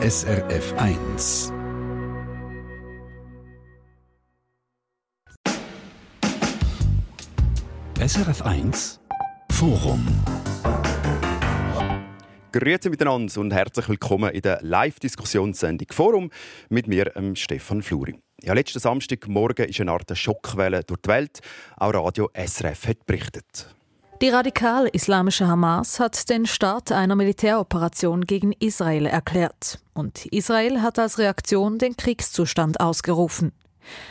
SRF 1. SRF 1 Forum. Grüezi miteinander und herzlich willkommen in der Live-Diskussionssendung Forum mit mir, Stefan Fluri. Ja, letzten Samstagmorgen ist eine Art Schockwelle durch die Welt. Auch Radio SRF hat berichtet. Die radikal-islamische Hamas hat den Start einer Militäroperation gegen Israel erklärt. Und Israel hat als Reaktion den Kriegszustand ausgerufen.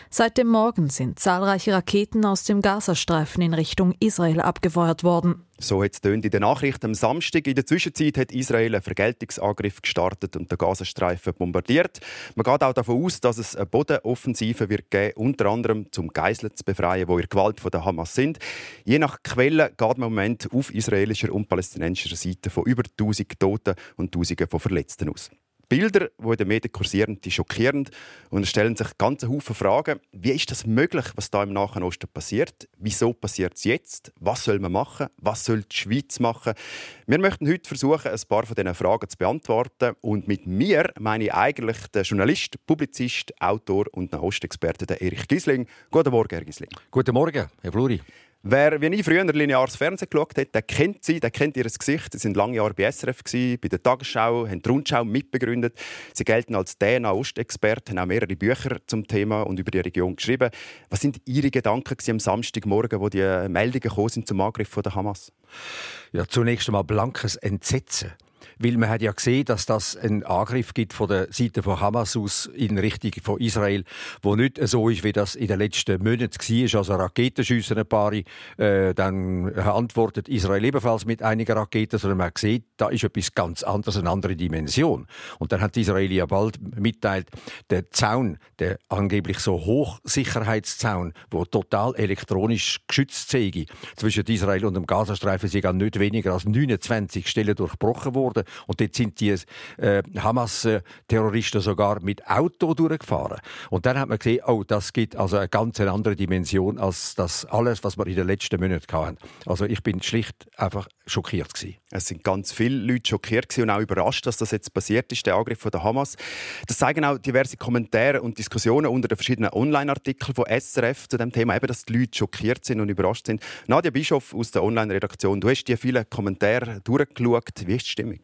Seit dem Morgen sind zahlreiche Raketen aus dem Gazastreifen in Richtung Israel abgefeuert worden. So hat es in den Nachrichten am Samstag. In der Zwischenzeit hat Israel einen Vergeltungsangriff gestartet und den Gazastreifen bombardiert. Man geht auch davon aus, dass es eine Bodenoffensive wird geben, unter anderem zum Geiseln zu befreien, wo in Gewalt von der Hamas sind. Je nach Quelle geht man im Moment auf israelischer und palästinensischer Seite von über 1000 Toten und Tausenden von Verletzten aus. Bilder, die in den Medien kursieren, die schockierend und es stellen sich ganz Haufen Fragen. Wie ist das möglich, was da im Nahen Osten passiert? Wieso passiert es jetzt? Was soll man machen? Was soll die Schweiz machen? Wir möchten heute versuchen, ein paar von diesen Fragen zu beantworten. Und mit mir meine ich eigentlich den Journalist, Publizist, Autor und Nahostexperte Erich Gisling. Guten Morgen, Herr Gisling. Guten Morgen, Herr Fluri. Wer wie ich früher lineares Fernsehen geschaut hat, der kennt sie, der kennt ihr Gesicht. Sie sind lange Jahre bei SRF, bei der Tagesschau, haben die Rundschau mitbegründet. Sie gelten als DNA-Ostexperte, haben auch mehrere Bücher zum Thema und über die Region geschrieben. Was sind Ihre Gedanken am Samstagmorgen, wo die Meldungen sind zum Angriff von der Hamas? Ja, zunächst einmal blankes Entsetzen weil man hat ja gesehen, dass das einen Angriff gibt von der Seite von Hamas aus in Richtung von Israel, wo nicht so ist, wie das in den letzten Monaten war. Also Raketenschüsse ein paar, äh, dann antwortet Israel ebenfalls mit einigen Raketen, sondern man sieht, da ist etwas ganz anderes, eine andere Dimension. Und dann hat die Israelis ja bald mitteilt, der Zaun, der angeblich so Hochsicherheitszaun, wo total elektronisch geschützt sei, zwischen Israel und dem Gazastreifen, sind an nicht weniger als 29 Stellen durchbrochen worden. Und dort sind die äh, Hamas-Terroristen sogar mit Auto durchgefahren. Und dann hat man gesehen, oh, das gibt also eine ganz andere Dimension als das alles, was wir in den letzten Monaten hatten. Also ich bin schlicht einfach schockiert gewesen. Es sind ganz viele Leute schockiert und auch überrascht, dass das jetzt passiert ist, der Angriff von der Hamas. Das zeigen auch diverse Kommentare und Diskussionen unter den verschiedenen Online-Artikeln von SRF zu dem Thema, eben, dass die Leute schockiert sind und überrascht sind. Nadja Bischof aus der Online-Redaktion, du hast die vielen Kommentare durchgeschaut. Wie ist die Stimmung?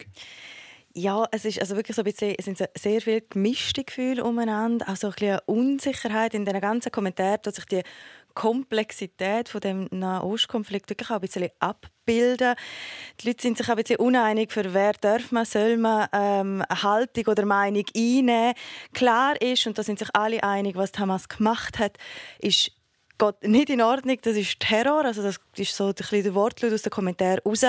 Ja, es ist also wirklich so ein bisschen, es sind sehr viele gemischte Gefühle umeinander, auch so ein bisschen Unsicherheit in den ganzen Kommentaren, dass sich die Komplexität von dem Nahostkonflikt wirklich auch ein bisschen abbilden. Die Leute sind sich ein bisschen uneinig, für wer darf man, soll man ähm, Haltung oder Meinung einnehmen. Klar ist, und da sind sich alle einig, was Hamas gemacht hat, ist geht nicht in Ordnung, das ist Terror, also das ist so ein bisschen der Wortlaut aus den Kommentaren raus.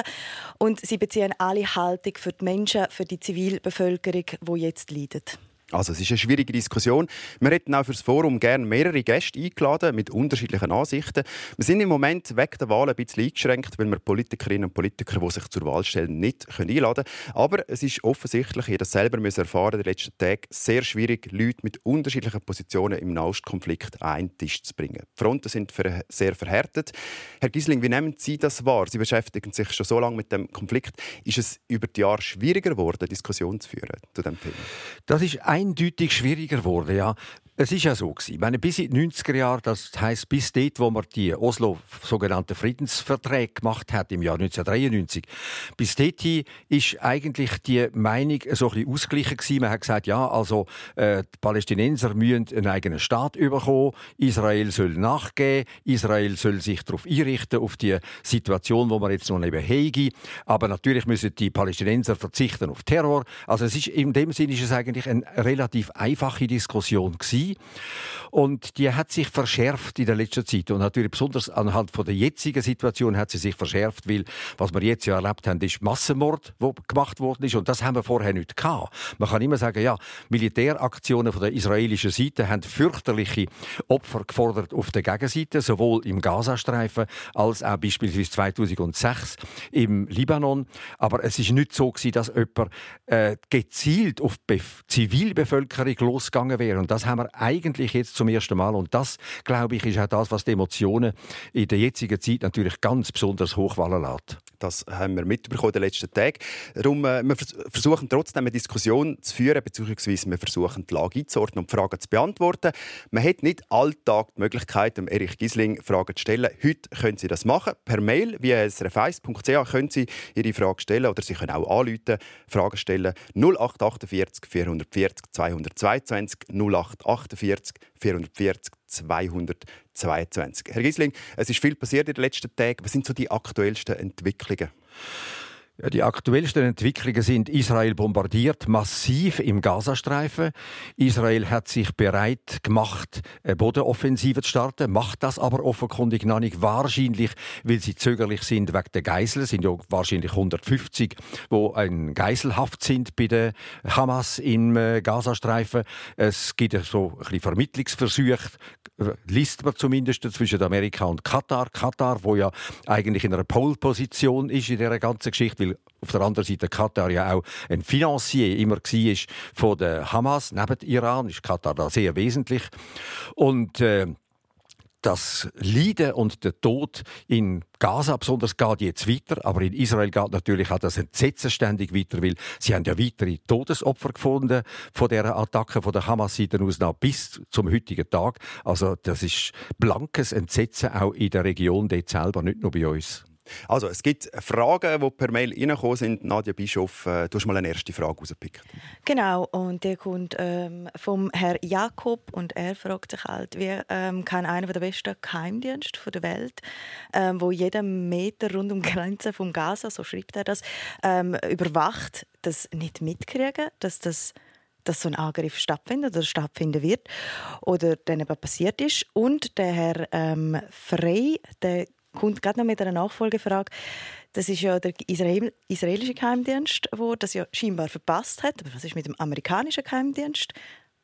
Und sie beziehen alle Haltung für die Menschen, für die Zivilbevölkerung, die jetzt leidet. Also es ist eine schwierige Diskussion. Wir hätten auch für das Forum gerne mehrere Gäste eingeladen mit unterschiedlichen Ansichten. Wir sind im Moment weg der Wahl ein bisschen eingeschränkt, weil wir Politikerinnen und Politiker, die sich zur Wahl stellen, nicht einladen können. Aber es ist offensichtlich, ihr das selber müssen erfahren, in den letzten Tagen sehr schwierig, Leute mit unterschiedlichen Positionen im Nahostkonflikt an einen Tisch zu bringen. Die Fronten sind sehr verhärtet. Herr Gisling, wie nehmen Sie das wahr? Sie beschäftigen sich schon so lange mit dem Konflikt. Ist es über die Jahre schwieriger geworden, Diskussionen zu führen zu dem Thema? Das ist eindeutig schwieriger geworden. Ja. Es ist ja so gewesen. Meine, bis in die 90er Jahre, das heißt bis dort, wo man die Oslo sogenannten Friedensverträge gemacht hat im Jahr 1993, bis dorthin ist eigentlich die Meinung so ein bisschen ausgeglichen gewesen. Man hat gesagt, ja, also äh, die Palästinenser müssen einen eigenen Staat bekommen, Israel soll nachgehen, Israel soll sich darauf einrichten auf die Situation, wo man jetzt noch neben hege, aber natürlich müssen die Palästinenser verzichten auf Terror. Also es ist in dem Sinne ist es eigentlich eine relativ einfache Diskussion gewesen. Und die hat sich verschärft in der letzten Zeit. Und natürlich besonders anhand von der jetzigen Situation hat sie sich verschärft, weil was wir jetzt ja erlebt haben, ist Massenmord, wo gemacht worden ist. Und das haben wir vorher nicht gehabt. Man kann immer sagen, ja, Militäraktionen von der israelischen Seite haben fürchterliche Opfer gefordert auf der Gegenseite, sowohl im Gazastreifen als auch beispielsweise 2006 im Libanon. Aber es ist nicht so gewesen, dass jemand äh, gezielt auf die Zivilbevölkerung losgegangen wäre. Und das haben wir eigentlich jetzt zum ersten Mal. Und das, glaube ich, ist auch das, was die Emotionen in der jetzigen Zeit natürlich ganz besonders hochwallen lässt. Das haben wir mitbekommen in den letzten Tagen. Darum, äh, wir versuchen trotzdem eine Diskussion zu führen, beziehungsweise wir versuchen die Lage einzuordnen und Fragen zu beantworten. Man hat nicht alltag die Möglichkeit, um Erich Gisling Fragen zu stellen. Heute können Sie das machen. Per Mail via srf1.ch können Sie Ihre Frage stellen oder Sie können auch anrufen, Fragen stellen 0848 440 222 0848 440 222. Herr Gisling, es ist viel passiert in den letzten Tagen. Was sind so die aktuellsten Entwicklungen? Ja, die aktuellsten Entwicklungen sind, Israel bombardiert massiv im Gazastreifen. Israel hat sich bereit gemacht, eine Bodenoffensive zu starten, macht das aber offenkundig noch nicht. Wahrscheinlich, weil sie zögerlich sind wegen der Geiseln. Es sind ja wahrscheinlich 150, wo ein Geiselhaft sind bei der Hamas im äh, Gazastreifen. Es gibt so ein bisschen Vermittlungsversuche, liest man zumindest zwischen Amerika und Katar. Katar, wo ja eigentlich in einer Pole-Position ist in dieser ganzen Geschichte, weil auf der anderen Seite Katar ja auch ein Financier immer war von der Hamas, neben Iran ist Katar da sehr wesentlich. Und äh, das Leiden und der Tod in Gaza besonders geht jetzt weiter, aber in Israel geht natürlich auch das Entsetzen ständig weiter, weil sie haben ja weitere Todesopfer gefunden von der Attacke von der Hamas-Seite aus nach bis zum heutigen Tag. Also das ist blankes Entsetzen auch in der Region dort selber, nicht nur bei uns. Also, es gibt Fragen, die per Mail reingekommen sind. Nadja Bischof, äh, du hast mal eine erste Frage rausgepickt. Genau, und die kommt ähm, vom Herrn Jakob und er fragt sich halt, wie ähm, kann einer der besten Geheimdienste der Welt, ähm, wo jeden Meter rund um die Grenze vom Gaza, so schreibt er das, ähm, überwacht, das nicht mitkriegen, dass das dass so ein Angriff stattfindet oder stattfinden wird oder dann eben passiert ist. Und der Herr ähm, Frey, der kommt gerade noch mit einer Nachfolgefrage. Das ist ja der Israel israelische Geheimdienst, der das ja scheinbar verpasst hat. Aber was ist mit dem amerikanischen Geheimdienst?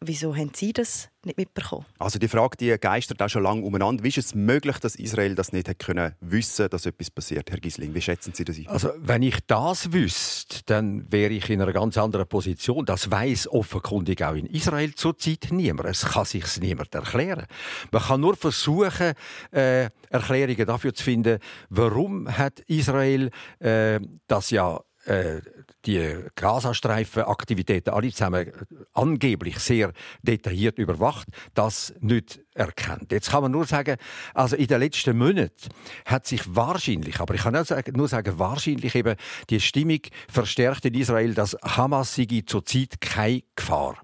Wieso haben Sie das nicht mitbekommen? Also die Frage die geistert auch schon lange umeinander. Wie ist es möglich, dass Israel das nicht können wissen, dass etwas passiert, Herr Gisling? Wie schätzen Sie das ein? Also wenn ich das wüsste, dann wäre ich in einer ganz anderen Position. Das weiß offenkundig auch in Israel zurzeit niemand. Es kann sich niemand erklären. Man kann nur versuchen, äh, Erklärungen dafür zu finden, warum hat Israel äh, das ja äh, die Gazastreifen-Aktivitäten alle zusammen angeblich sehr detailliert überwacht, das nicht erkennt. Jetzt kann man nur sagen, also in den letzten Monaten hat sich wahrscheinlich, aber ich kann nur sagen, wahrscheinlich eben die Stimmung verstärkt in Israel, dass Hamas sei zurzeit keine Gefahr.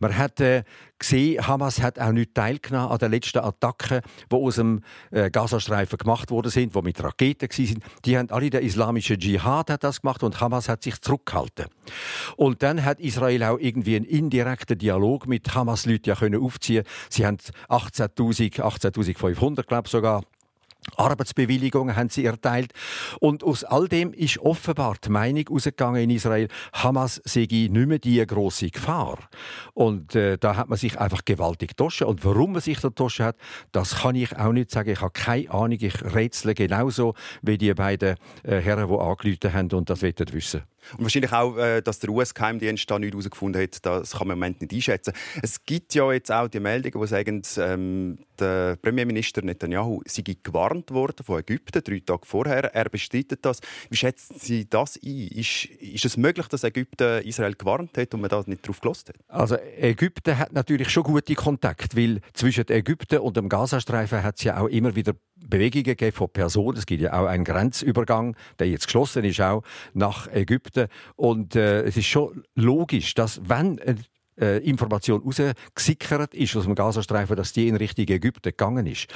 Man hat äh, gesehen, Hamas hat auch nicht teilgenommen an den letzten Attacken, die aus dem äh, Gazastreifen gemacht worden sind, die mit Raketen waren. Die haben alle der islamische Dschihad hat das gemacht und Hamas hat sich zurückgehalten. Und dann hat Israel auch irgendwie einen indirekten Dialog mit Hamas-Leuten ja können aufziehen. Sie haben 18.000, 18.500 glaube ich sogar Arbeitsbewilligungen haben sie erteilt. Und aus all dem ist offenbar die Meinung ausgegangen in Israel, Hamas sei nicht mehr die große Gefahr. Und äh, da hat man sich einfach gewaltig getoschen. Und warum man sich da getoschen hat, das kann ich auch nicht sagen. Ich habe keine Ahnung. Ich rätsle genauso wie die beiden äh, Herren, die angerufen haben und das wissen. Und wahrscheinlich auch, äh, dass der US-Geheimdienst da nichts herausgefunden hat, das kann man im Moment nicht einschätzen. Es gibt ja jetzt auch die Meldungen, die sagen, ähm, der Premierminister Netanyahu sei gewarnt worden von Ägypten drei Tage vorher. Er bestreitet das. Wie schätzen Sie das ein? Ist, ist es möglich, dass Ägypten Israel gewarnt hat und man da nicht drauf gelost hat? Also Ägypten hat natürlich schon gute Kontakte, weil zwischen Ägypten und dem Gazastreifen hat es ja auch immer wieder Bewegungen gegeben von Personen. Es gibt ja auch einen Grenzübergang, der jetzt geschlossen ist, auch nach Ägypten. Und äh, es ist schon logisch, dass wenn äh, Information rausgesickert ist aus dem Gazastreifen, dass die in Richtung Ägypten gegangen ist.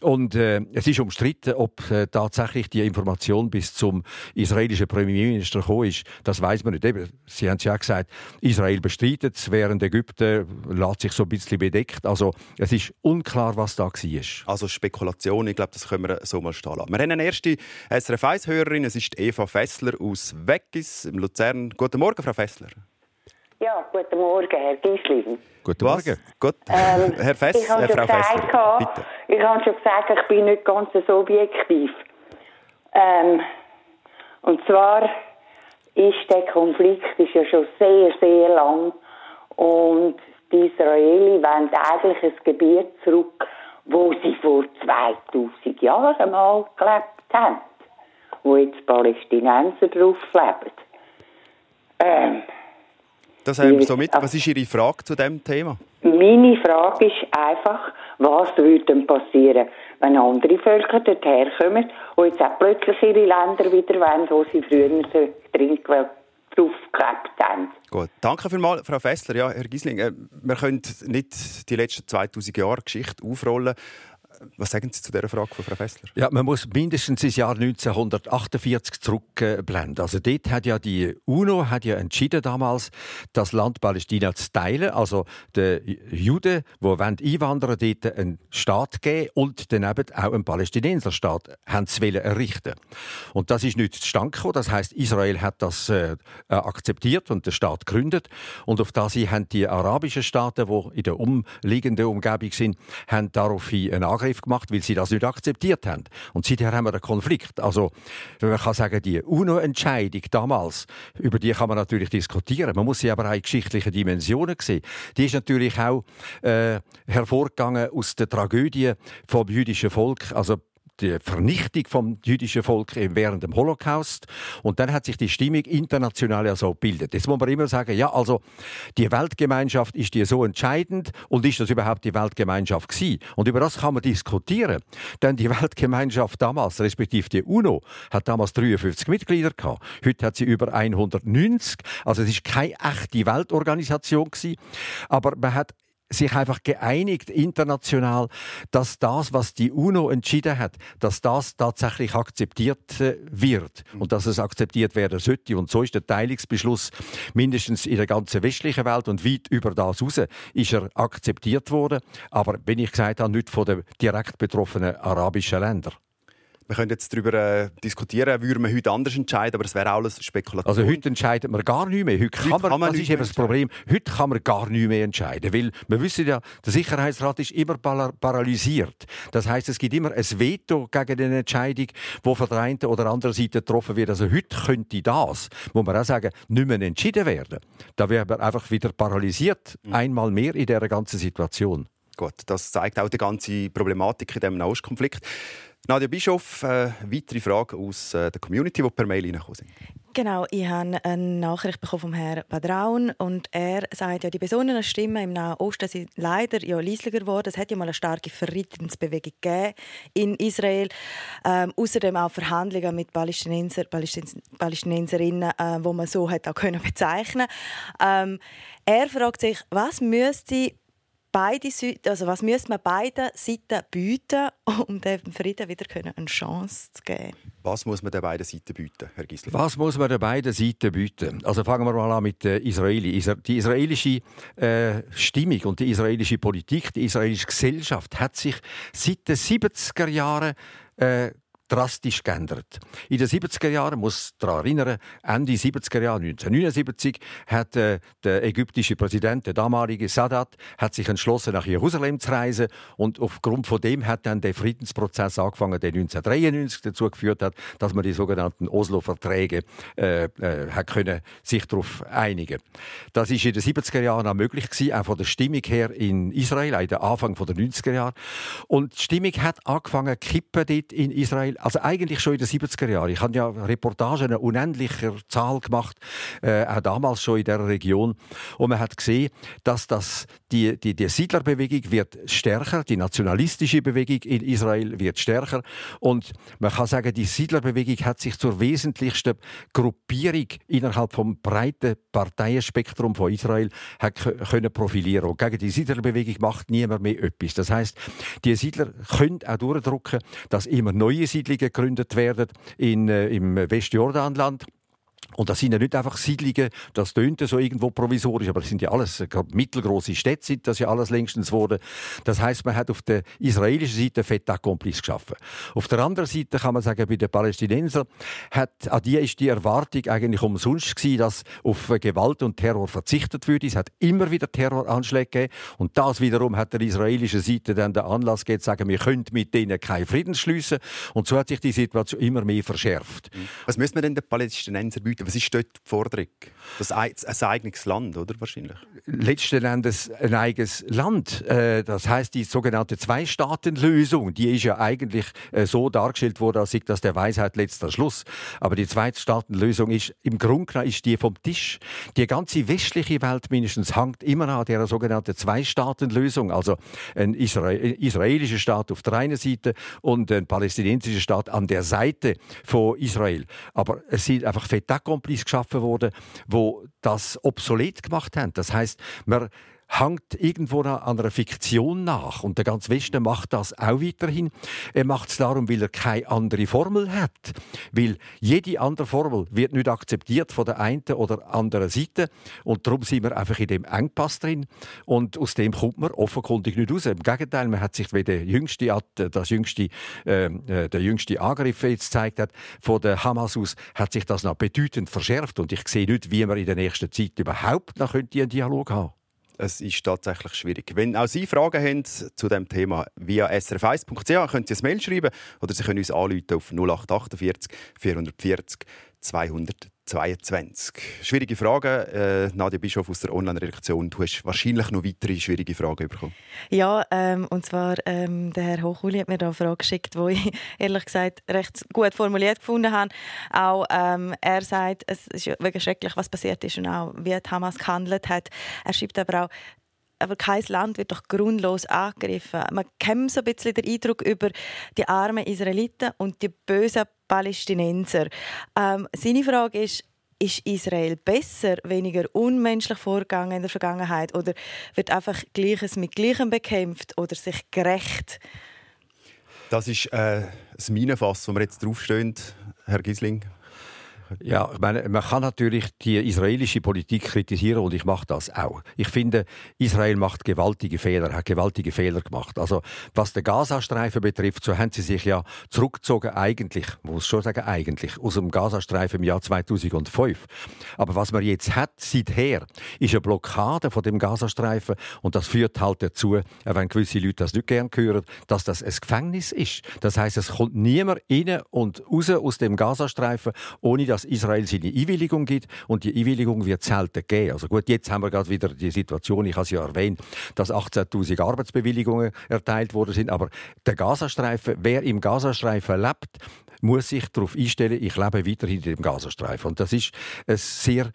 Und äh, es ist umstritten, ob äh, tatsächlich die Information bis zum israelischen Premierminister gekommen ist. Das weiß man nicht. Eben, Sie haben es ja gesagt, Israel bestreitet es, während Ägypten lässt sich so ein bisschen bedeckt. Also es ist unklar, was da war. Also Spekulation, ich glaube, das können wir so mal stehen lassen. Wir haben eine erste SRF 1-Hörerin, es ist Eva Fessler aus Weggis im Luzern. Guten Morgen, Frau Fessler. Ja, guten Morgen, Herr Giesling. Guten Morgen. Gut. Ähm, Herr Fess, ich habe Frau Fessler, bitte. Ich habe schon gesagt, ich bin nicht ganz so objektiv. Ähm, und zwar ist der Konflikt ist ja schon sehr, sehr lang und die Israelis wollen eigentlich ein Gebiet zurück, wo sie vor 2000 Jahren mal gelebt haben. wo jetzt Palästinenser drauf leben. Ähm, das haben wir so mit. Was ist Ihre Frage zu dem Thema? Meine Frage ist einfach, was würde denn passieren, wenn andere Völker dorthin kommen und jetzt auch plötzlich ihre Länder wieder wollen, wo sie früher so drin draufgeklebt haben. Gut, danke vielmals, Frau Fessler. Ja, Herr Giesling, äh, wir können nicht die letzten 2000 Jahre Geschichte aufrollen. Was sagen Sie zu dieser Frage von Frau Fessler? Ja, man muss mindestens ins Jahr 1948 zurückblenden. Also dort hat ja die UNO hat ja entschieden damals, das Land Palästina zu teilen. Also den Juden, die einwandern dort einen Staat geben und daneben auch einen Palästinenserstaat haben zu errichten. Und das ist nicht zustande gekommen. Das heißt, Israel hat das äh, akzeptiert und den Staat gegründet. Und auf das haben die arabischen Staaten, die in der umliegenden Umgebung sind, haben daraufhin einen Angriff Angriff gemacht, weil sie das nicht akzeptiert haben. Und seither haben wir einen Konflikt. Also, man kann sagen, die UNO-Entscheidung damals, über die kann man natürlich diskutieren. Man muss sie aber auch in geschichtlichen Dimensionen sehen. Die ist natürlich auch äh, hervorgegangen aus der Tragödie vom jüdischen Volk. Also die Vernichtung vom jüdischen Volk während dem Holocaust. Und dann hat sich die Stimmung international ja so gebildet. Jetzt muss man immer sagen, ja, also die Weltgemeinschaft ist die so entscheidend und ist das überhaupt die Weltgemeinschaft gewesen? Und über das kann man diskutieren. Denn die Weltgemeinschaft damals, respektive die UNO, hat damals 53 Mitglieder gehabt. Heute hat sie über 190. Also es ist keine echte Weltorganisation gewesen. Aber man hat sich einfach geeinigt international, dass das, was die UNO entschieden hat, dass das tatsächlich akzeptiert äh, wird und dass es akzeptiert werden sollte. Und so ist der Teilungsbeschluss mindestens in der ganzen westlichen Welt und weit über das raus ist er akzeptiert worden. Aber wenn ich gesagt habe, nicht von den direkt betroffenen arabischen Ländern. Wir können jetzt darüber äh, diskutieren, würde man heute anders entscheiden, aber es wäre alles Spekulation. Also heute entscheidet man gar nicht mehr. Heute kann, heute man, kann man das ist eben das Problem. Heute kann man gar nicht mehr entscheiden, weil wir wissen ja, der Sicherheitsrat ist immer paralysiert. Das heißt, es gibt immer ein Veto gegen eine Entscheidung, die von der einen oder anderen Seite getroffen wird. Also heute könnte das, muss man auch sagen, nicht mehr entschieden werden. Da wäre man einfach wieder paralysiert, mhm. einmal mehr in dieser ganzen Situation. Gut, das zeigt auch die ganze Problematik in diesem Nahostkonflikt. Nadja Bischof, äh, weitere Frage aus äh, der Community, die per Mail reingekommen sind. Genau, ich habe eine Nachricht bekommen vom Herrn Badraun und er sagt ja, die besonnenen Stimmen im Nahen Osten sind leider ja leislicher geworden. Es hat ja mal eine starke Verrittungsbewegung gegeben in Israel. Ähm, außerdem auch Verhandlungen mit Palästinenser, Palästinens Palästinenserinnen, äh, wo man so hat auch können bezeichnen. Ähm, er fragt sich, was müsste beide Seiten, also was müsste man beiden Seiten bieten, um dem Frieden wieder eine Chance zu geben? Was muss man den beiden Seiten bieten, Herr Gisler? Was muss man den beiden Seiten bieten? Also fangen wir mal an mit der Israeli. Die israelische äh, Stimmung und die israelische Politik, die israelische Gesellschaft hat sich seit den 70er Jahren äh, drastisch geändert. In den 70er Jahren, muss daran erinnern, Ende 70er Jahre, 1979, hat äh, der ägyptische Präsident, der damalige Sadat, hat sich entschlossen, nach Jerusalem zu reisen und aufgrund von dem hat dann der Friedensprozess angefangen, der 1993 dazu geführt hat, dass man die sogenannten Oslo-Verträge äh, äh, sich darauf einigen. Das ist in den 70er Jahren auch möglich gewesen, auch von der Stimmung her in Israel, auch in den Anfang der 90er Jahre. Und die Stimmung hat angefangen kippen dort in Israel also eigentlich schon in den 70er Jahren. Ich habe ja Reportagen in unendlicher Zahl gemacht, äh, auch damals schon in der Region. Und man hat gesehen, dass das, die, die, die Siedlerbewegung wird stärker, die nationalistische Bewegung in Israel wird stärker. Und man kann sagen, die Siedlerbewegung hat sich zur wesentlichsten Gruppierung innerhalb vom breiten Parteienspektrum von Israel hat können profilieren. Und gegen die Siedlerbewegung macht niemand mehr etwas. Das heißt, die Siedler können auch durchdrücken, dass immer neue Siedler Siedlungen gegründet werden in, äh, im Westjordanland. Und das sind ja nicht einfach Siedlungen, das tönt so irgendwo provisorisch, aber das sind ja alles mittelgroße Städte, sind das ja alles längstens wurde. Das heißt, man hat auf der israelischen Seite Fait accomplis geschaffen. Auf der anderen Seite kann man sagen, bei den Palästinensern hat, an die ist die Erwartung eigentlich umsonst gewesen, dass auf Gewalt und Terror verzichtet würde. Es hat immer wieder Terroranschläge gegeben und das wiederum hat der israelischen Seite dann den Anlass gegeben, zu sagen, wir können mit denen keinen Frieden schließen und so hat sich die Situation immer mehr verschärft. Was müssen wir denn den Palästinensern bedeuten? Was ist dort die Forderung? Das ein, ein eigenes Land, oder wahrscheinlich? Letzten Endes ein eigenes Land. Äh, das heißt, die sogenannte Zwei-Staaten-Lösung, die ist ja eigentlich äh, so dargestellt worden, als sei das der Weisheit letzter Schluss. Aber die Zwei-Staaten-Lösung ist im Grunde genommen ist die vom Tisch. Die ganze westliche Welt mindestens hängt immer an der sogenannten Zwei-Staaten-Lösung. Also ein Israel israelischer Staat auf der einen Seite und ein palästinensischer Staat an der Seite von Israel. Aber es sind einfach Fait geschaffen worden, wo das obsolet gemacht haben. Das heißt, man hängt irgendwo an einer Fiktion nach. Und der ganze Westen macht das auch weiterhin. Er macht es darum, weil er keine andere Formel hat. Weil jede andere Formel wird nicht akzeptiert von der einen oder anderen Seite. Und darum sind wir einfach in dem Engpass drin. Und aus dem kommt man offenkundig nicht raus. Im Gegenteil, man hat sich, wie der jüngste, das jüngste, ähm, äh, der jüngste Angriff jetzt gezeigt hat, von der Hamas aus, hat sich das noch bedeutend verschärft. Und ich sehe nicht, wie wir in der nächsten Zeit überhaupt noch einen Dialog haben könnte es ist tatsächlich schwierig. Wenn auch Sie Fragen haben zu dem Thema via srf1.ch, können Sie ein Mail schreiben oder Sie können uns anrufen auf 0848 440 222. Schwierige Frage. Äh, Nadja Bischof aus der Online-Redaktion. Du hast wahrscheinlich noch weitere schwierige Fragen bekommen. Ja, ähm, und zwar ähm, der Herr Hochuli hat mir da eine Frage geschickt, die ich ehrlich gesagt recht gut formuliert gefunden habe. Auch ähm, er sagt, es ist wirklich schrecklich, was passiert ist und auch wie Hamas gehandelt hat. Er schreibt aber auch, aber kein Land wird doch grundlos angegriffen. Man kennt so ein bisschen den Eindruck über die armen Israeliten und die bösen Palästinenser. Ähm, seine Frage ist, ist Israel besser, weniger unmenschlich vorgegangen in der Vergangenheit oder wird einfach Gleiches mit Gleichem bekämpft oder sich gerecht? Das ist äh, das Minenfass, wo wir jetzt draufstehen, Herr Gisling. Ja, ich meine, man kann natürlich die israelische Politik kritisieren und ich mache das auch. Ich finde, Israel macht gewaltige Fehler, hat gewaltige Fehler gemacht. Also was den Gazastreifen betrifft, so haben sie sich ja zurückgezogen eigentlich, muss schon sagen eigentlich, aus dem Gazastreifen im Jahr 2005. Aber was man jetzt hat seither, ist eine Blockade von dem Gazastreifen und das führt halt dazu, wenn gewisse Leute das nicht gern hören, dass das ein Gefängnis ist. Das heißt, es kommt niemand rein und raus aus dem Gazastreifen, ohne dass Israel seine Einwilligung gibt und die Einwilligung wird selten geben. Also gut, jetzt haben wir gerade wieder die Situation, ich habe es ja erwähnt, dass 18.000 Arbeitsbewilligungen erteilt worden sind, aber der Gazastreifen, wer im Gazastreifen lebt, muss sich darauf einstellen, ich lebe weiterhin in dem Gazastreifen. Und das ist ein sehr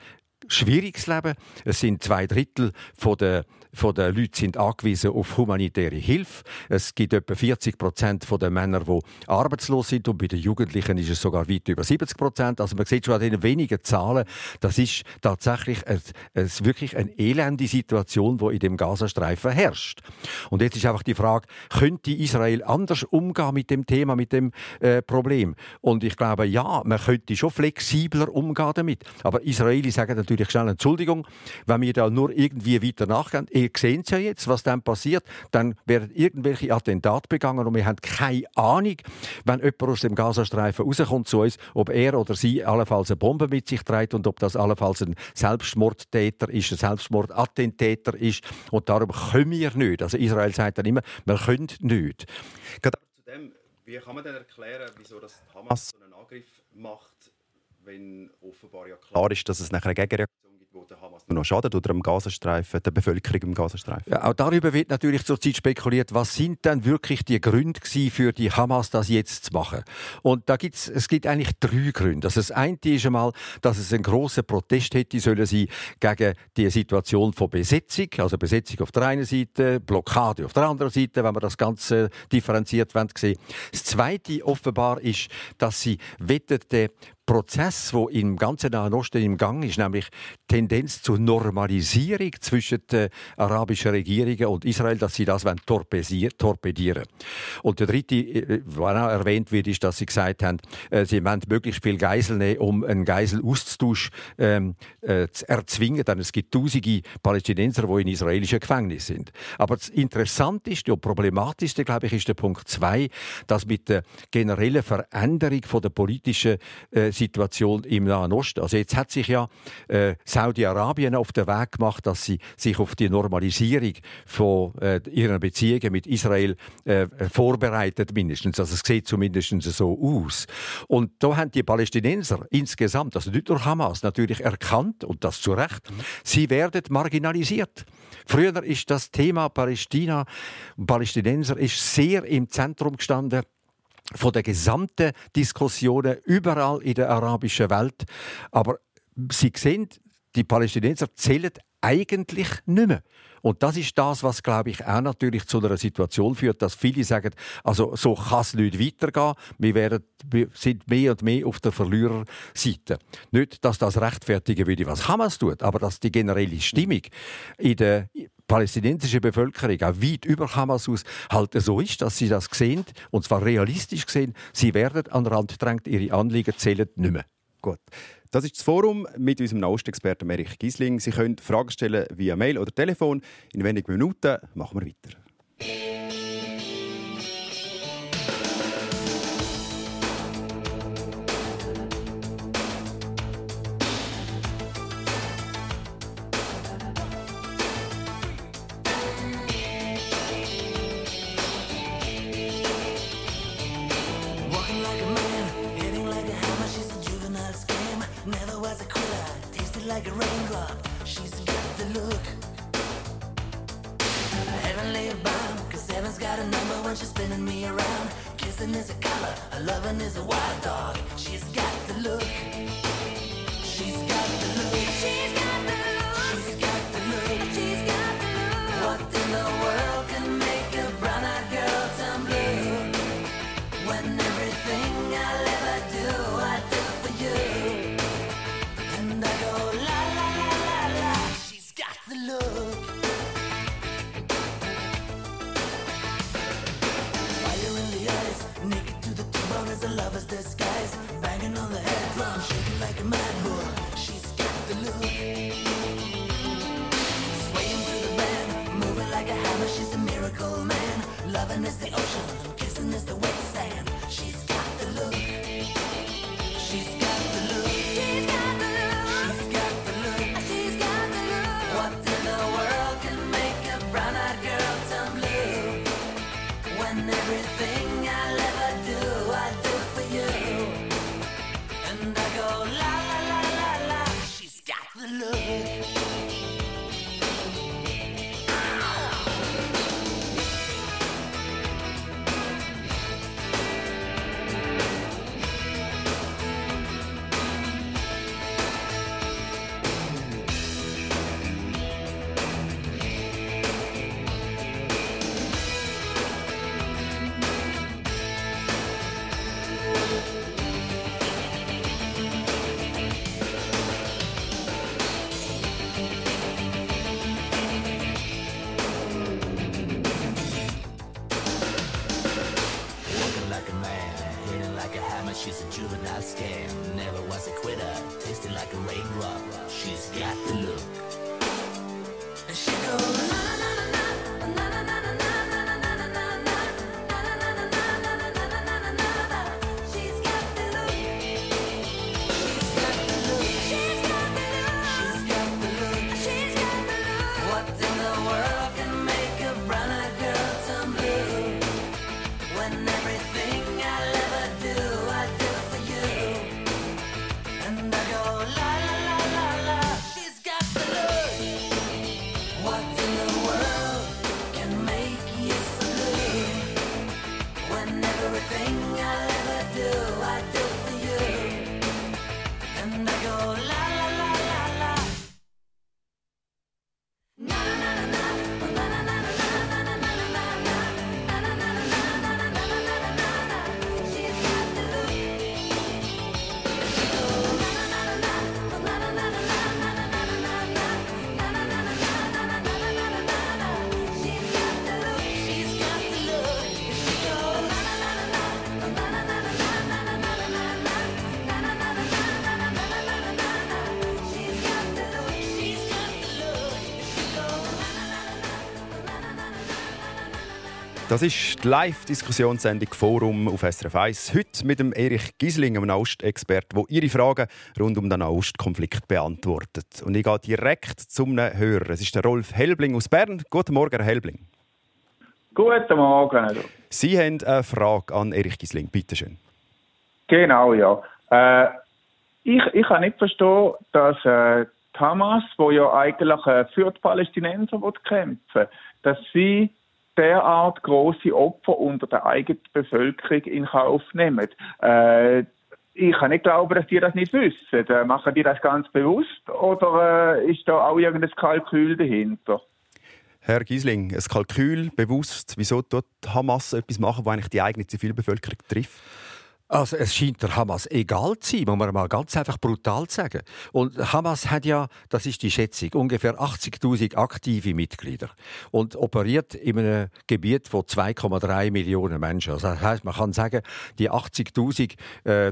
schwieriges Leben. Es sind zwei Drittel von der von den Leuten sind angewiesen auf humanitäre Hilfe. Es gibt etwa 40 Prozent der Männer, die arbeitslos sind und bei den Jugendlichen ist es sogar weit über 70 Prozent. Also man sieht schon an den wenigen Zahlen, das ist tatsächlich eine, eine, wirklich eine elende Situation, die in dem Gazastreifen herrscht. Und jetzt ist einfach die Frage, könnte Israel anders umgehen mit dem Thema, mit dem äh, Problem? Und ich glaube, ja, man könnte schon flexibler umgehen damit. Aber Israelis sagen natürlich schnell Entschuldigung, wenn wir da nur irgendwie weiter nachgehen ihr seht ja jetzt, was dann passiert. Dann werden irgendwelche Attentate begangen und wir haben keine Ahnung, wenn jemand aus dem Gazastreifen rauskommt zu uns, ob er oder sie allenfalls eine Bombe mit sich trägt und ob das allenfalls ein Selbstmordtäter ist, ein Selbstmordattentäter ist. Und darum können wir nicht. Also Israel sagt dann immer, wir können nicht. Zu dem, wie kann man denn erklären, wieso das Hamas so einen Angriff macht, wenn offenbar ja klar ist, dass es nachher eine Gegenreaktion wo der Hamas nur noch schadet oder am Gazastreifen, der Bevölkerung im Gazastreifen. Ja, auch darüber wird natürlich zurzeit spekuliert, was sind denn wirklich die Gründe für die Hamas, das jetzt zu machen? Und da gibt's, es gibt eigentlich drei Gründe. Also das eine ist einmal, dass es einen grossen Protest hätte sollen sein gegen die Situation von Besetzung, also Besetzung auf der einen Seite, Blockade auf der anderen Seite, wenn man das Ganze differenziert sehen. Das zweite offenbar ist, dass sie wettet, Prozess, der im ganzen Nahen Osten im Gang ist, nämlich Tendenz zur Normalisierung zwischen den arabischen Regierungen und Israel, dass sie das torpedieren Und der dritte, äh, was auch erwähnt wird, ist, dass sie gesagt haben, äh, sie wollen möglichst viel Geisel nehmen, um einen Geiselaustausch ähm, äh, zu erzwingen. Denn es gibt tausende Palästinenser, die in israelischen Gefängnissen sind. Aber das Interessanteste und Problematischste, glaube ich, ist der Punkt zwei, dass mit der generellen Veränderung von der politischen äh, Situation im Nahen Osten. Also jetzt hat sich ja äh, Saudi-Arabien auf den Weg gemacht, dass sie sich auf die Normalisierung von äh, ihren Beziehungen mit Israel äh, vorbereitet mindestens. Also es sieht zumindest so aus. Und da haben die Palästinenser insgesamt, also nicht nur Hamas, natürlich erkannt und das zu Recht, sie werden marginalisiert. Früher ist das Thema Palästina Palästinenser ist sehr im Zentrum gestanden von der gesamten Diskussionen überall in der arabischen Welt. Aber Sie sehen, die Palästinenser zählen eigentlich nicht mehr. Und das ist das, was, glaube ich, auch natürlich zu einer Situation führt, dass viele sagen, also so kann es nicht weitergehen. Wir, werden, wir sind mehr und mehr auf der Verliererseite. Nicht, dass das rechtfertigen würde, was Hamas tut, aber dass die generelle Stimmung in der palästinensischen Bevölkerung, auch weit über Hamas aus, halt so ist, dass sie das sehen, und zwar realistisch sehen, sie werden an den Rand gedrängt, ihre Anliegen zählen nicht mehr. Gut. Das ist das Forum mit unserem Nahostexperten Erich Giesling. Sie können Fragen stellen via Mail oder Telefon. In wenigen Minuten machen wir weiter. When she's spinning me around. Kissing is a color, loving is a wild dog. She's got the look. She's got the look. She's got Das ist die Live-Diskussionssendung Forum auf SRF 1. Heute mit dem Erich Gisling, einem Nahostexperten, der Ihre Fragen rund um den Nahostkonflikt beantwortet. Und ich gehe direkt zum Hörer. Es ist der Rolf Helbling aus Bern. Guten Morgen, Herr Helbling. Guten Morgen. Sie haben eine Frage an Erich Gisling. Bitte schön. Genau, ja. Äh, ich, ich kann nicht verstehen, dass äh, Hamas, wo ja eigentlich äh, für die Palästinenser will kämpfen dass sie derart große Opfer unter der eigenen Bevölkerung in Kauf nehmen. Äh, ich kann nicht glauben, dass die das nicht wissen. Äh, machen die das ganz bewusst oder äh, ist da auch irgendein Kalkül dahinter? Herr Gisling, ein Kalkül bewusst, wieso dort Hamas etwas machen, das eigentlich die eigene Zivilbevölkerung trifft? Also es scheint der Hamas egal zu sein, muss man mal ganz einfach brutal sagen. Und Hamas hat ja, das ist die Schätzung, ungefähr 80.000 aktive Mitglieder und operiert in einem Gebiet von 2,3 Millionen Menschen. Also das heißt, man kann sagen, die 80.000 äh,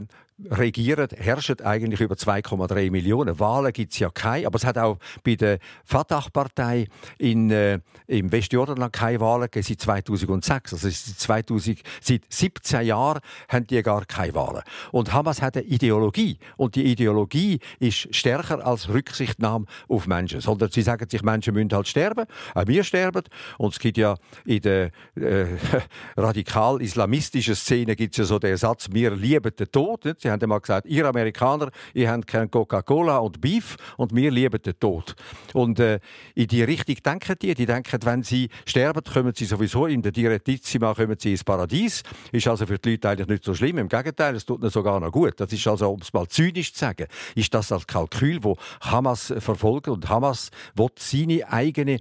regieren, herrschen eigentlich über 2,3 Millionen. Wahlen gibt es ja keine, aber es hat auch bei der Fatah-Partei äh, im Westjordanland keine Wahlen gegeben seit 2006. Also seit, 2000, seit 17 Jahren haben die gar keine Wahlen. Und Hamas hat eine Ideologie und die Ideologie ist stärker als Rücksichtnahme auf Menschen. Sondern sie sagen sich, Menschen müssen halt sterben, auch wir sterben. Und es gibt ja in der äh, radikal-islamistischen Szene gibt's ja so den Satz, wir lieben den Tod. Nicht? Sie haben einmal gesagt, ihr Amerikaner, ihr habt kein Coca-Cola und Beef und wir lieben den Tod. Und äh, in die Richtung denken die. Die denken, wenn sie sterben, kommen sie sowieso in der Direttissima kommen sie ins Paradies. Ist also für die Leute eigentlich nicht so schlimm. Im Gegenteil, es tut ihnen sogar noch gut. Das ist also, um es mal zynisch zu sagen, ist das als Kalkül, wo Hamas verfolgt und Hamas will seine eigene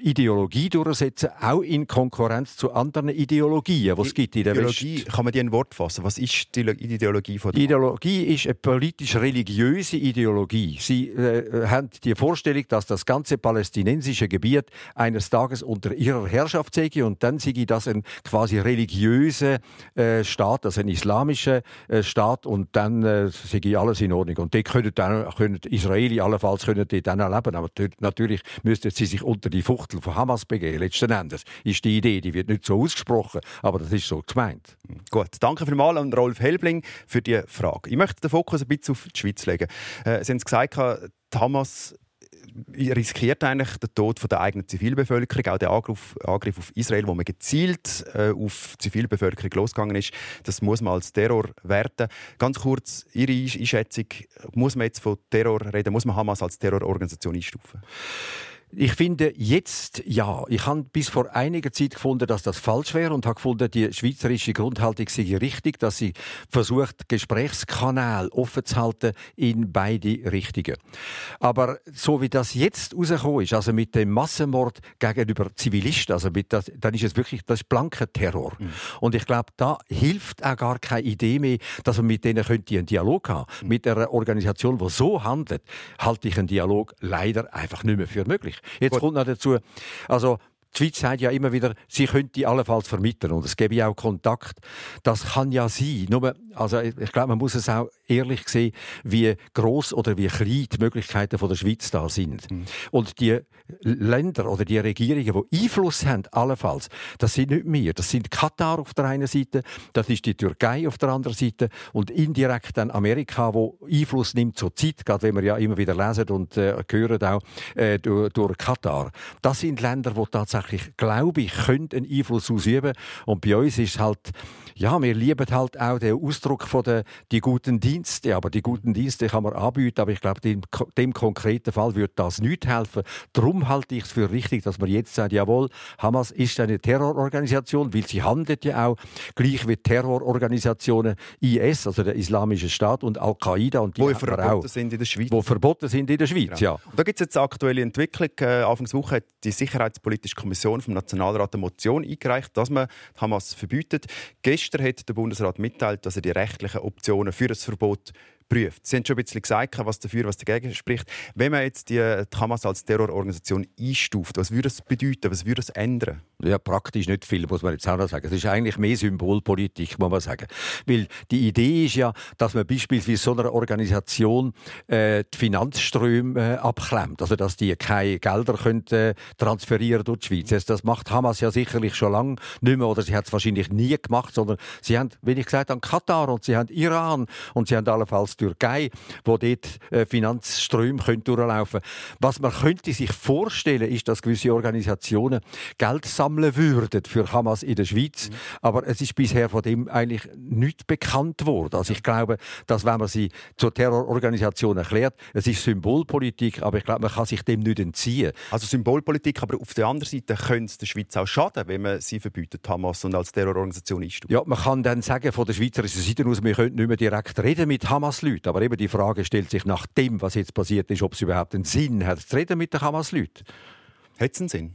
Ideologie durchsetzen, auch in Konkurrenz zu anderen Ideologien, die es gibt in der Ideologie, West. kann man die in ein Wort fassen? Was ist die Ideologie von der Ideologie ist eine politisch-religiöse Ideologie. Sie äh, haben die Vorstellung, dass das ganze palästinensische Gebiet eines Tages unter ihrer Herrschaft sei und dann sei das ein quasi religiöser äh, Staat, also ein islamischer äh, Staat und dann äh, sei alles in Ordnung. Und die können dann können Israeli allenfalls können die dann auch leben, aber natürlich müssten sie sich unter die Fuchtel von Hamas begeben. Letzten Endes ist die Idee, die wird nicht so ausgesprochen, aber das ist so gemeint. Gut, danke vielmals an Rolf Helbling für die Frage. Ich möchte den Fokus ein bisschen auf die Schweiz legen. Äh, Sie haben es gesagt, die Hamas äh, riskiert eigentlich den Tod von der eigenen Zivilbevölkerung, auch der Angriff, Angriff auf Israel, wo man gezielt äh, auf die Zivilbevölkerung losgegangen ist. Das muss man als Terror werten. Ganz kurz, Ihre Einsch- Einschätzung, muss man jetzt von Terror reden, muss man Hamas als Terrororganisation einstufen? Ich finde jetzt ja. Ich habe bis vor einiger Zeit gefunden, dass das falsch wäre und habe gefunden, die schweizerische Grundhaltung sei richtig, dass sie versucht, Gesprächskanäle offen zu halten in beide Richtungen. Aber so wie das jetzt rausgekommen ist, also mit dem Massenmord gegenüber Zivilisten, also mit das, dann ist es wirklich das ist blanker Terror. Und ich glaube, da hilft auch gar keine Idee mehr, dass man mit denen könnte einen Dialog haben. Mit einer Organisation, die so handelt, halte ich einen Dialog leider einfach nicht mehr für möglich. Jetzt Gut. kommt noch dazu, also die Schweiz sagt ja immer wieder, sie könnte allenfalls vermitteln und es gäbe ja auch Kontakt. Das kann ja sein. Nur, also ich glaube, man muss es auch ehrlich sehen, wie groß oder wie klein die Möglichkeiten von der Schweiz da sind. Und die Länder oder die Regierungen, die Einfluss haben, allenfalls, das sind nicht wir. Das sind Katar auf der einen Seite, das ist die Türkei auf der anderen Seite und indirekt dann Amerika, wo Einfluss nimmt zur Zeit, gerade wenn wir ja immer wieder lesen und äh, hören auch äh, durch, durch Katar. Das sind Länder, wo tatsächlich, glaube ich, können einen Einfluss ausüben. Und bei uns ist halt, ja, wir lieben halt auch den Ausdruck von der, die guten Dienste. Aber die guten Dienste kann man anbieten, aber ich glaube, dem, dem konkreten Fall würde das nicht helfen. Darum halte ich es für richtig, dass man jetzt sagt, jawohl, Hamas ist eine Terrororganisation, weil sie handelt ja auch gleich wie Terrororganisationen IS, also der Islamische Staat und Al-Qaida und die Wo verboten auch, sind in der Schweiz. wo verboten sind in der Schweiz, ja. Und da gibt es jetzt eine aktuelle Entwicklung. Äh, Anfangswoche hat die Sicherheitspolitische Kommission vom Nationalrat eine Motion eingereicht, dass man Hamas verbietet. Gestern hat der Bundesrat mitteilt, dass er die rechtlichen Optionen für das Verbot kort prüft. Sie haben schon ein bisschen gesagt, was dafür, was dagegen spricht. Wenn man jetzt die, die Hamas als Terrororganisation einstuft, was würde das bedeuten? Was würde das ändern? Ja, praktisch nicht viel, muss man jetzt auch noch sagen. Es ist eigentlich mehr Symbolpolitik, muss man sagen. Weil die Idee ist ja, dass man beispielsweise so einer Organisation äh, die Finanzströme äh, abklemmt. Also, dass die keine Gelder können, äh, transferieren durch die Schweiz. Also, das macht Hamas ja sicherlich schon lange nicht mehr, oder sie hat es wahrscheinlich nie gemacht, sondern sie haben, wie ich gesagt habe, Katar und sie haben Iran und sie haben allenfalls Türkei, wo dort äh, Finanzströme können durchlaufen Was man könnte sich vorstellen, ist, dass gewisse Organisationen Geld sammeln würden für Hamas in der Schweiz, mhm. aber es ist bisher von dem eigentlich nicht bekannt worden. Also ich glaube, dass wenn man sie zur Terrororganisation erklärt, es ist Symbolpolitik, aber ich glaube, man kann sich dem nicht entziehen. Also Symbolpolitik, aber auf der anderen Seite könnte es der Schweiz auch schaden, wenn man sie verbietet, Hamas und als Terrororganisation einstuft. Ja, man kann dann sagen von der schweizerischen Seite aus, wir können nicht mehr direkt reden mit Hamas-Leuten, aber eben die Frage stellt sich nach dem, was jetzt passiert ist, ob es überhaupt einen Sinn hat, zu reden mit den Hamas-Leuten. Hat es einen Sinn?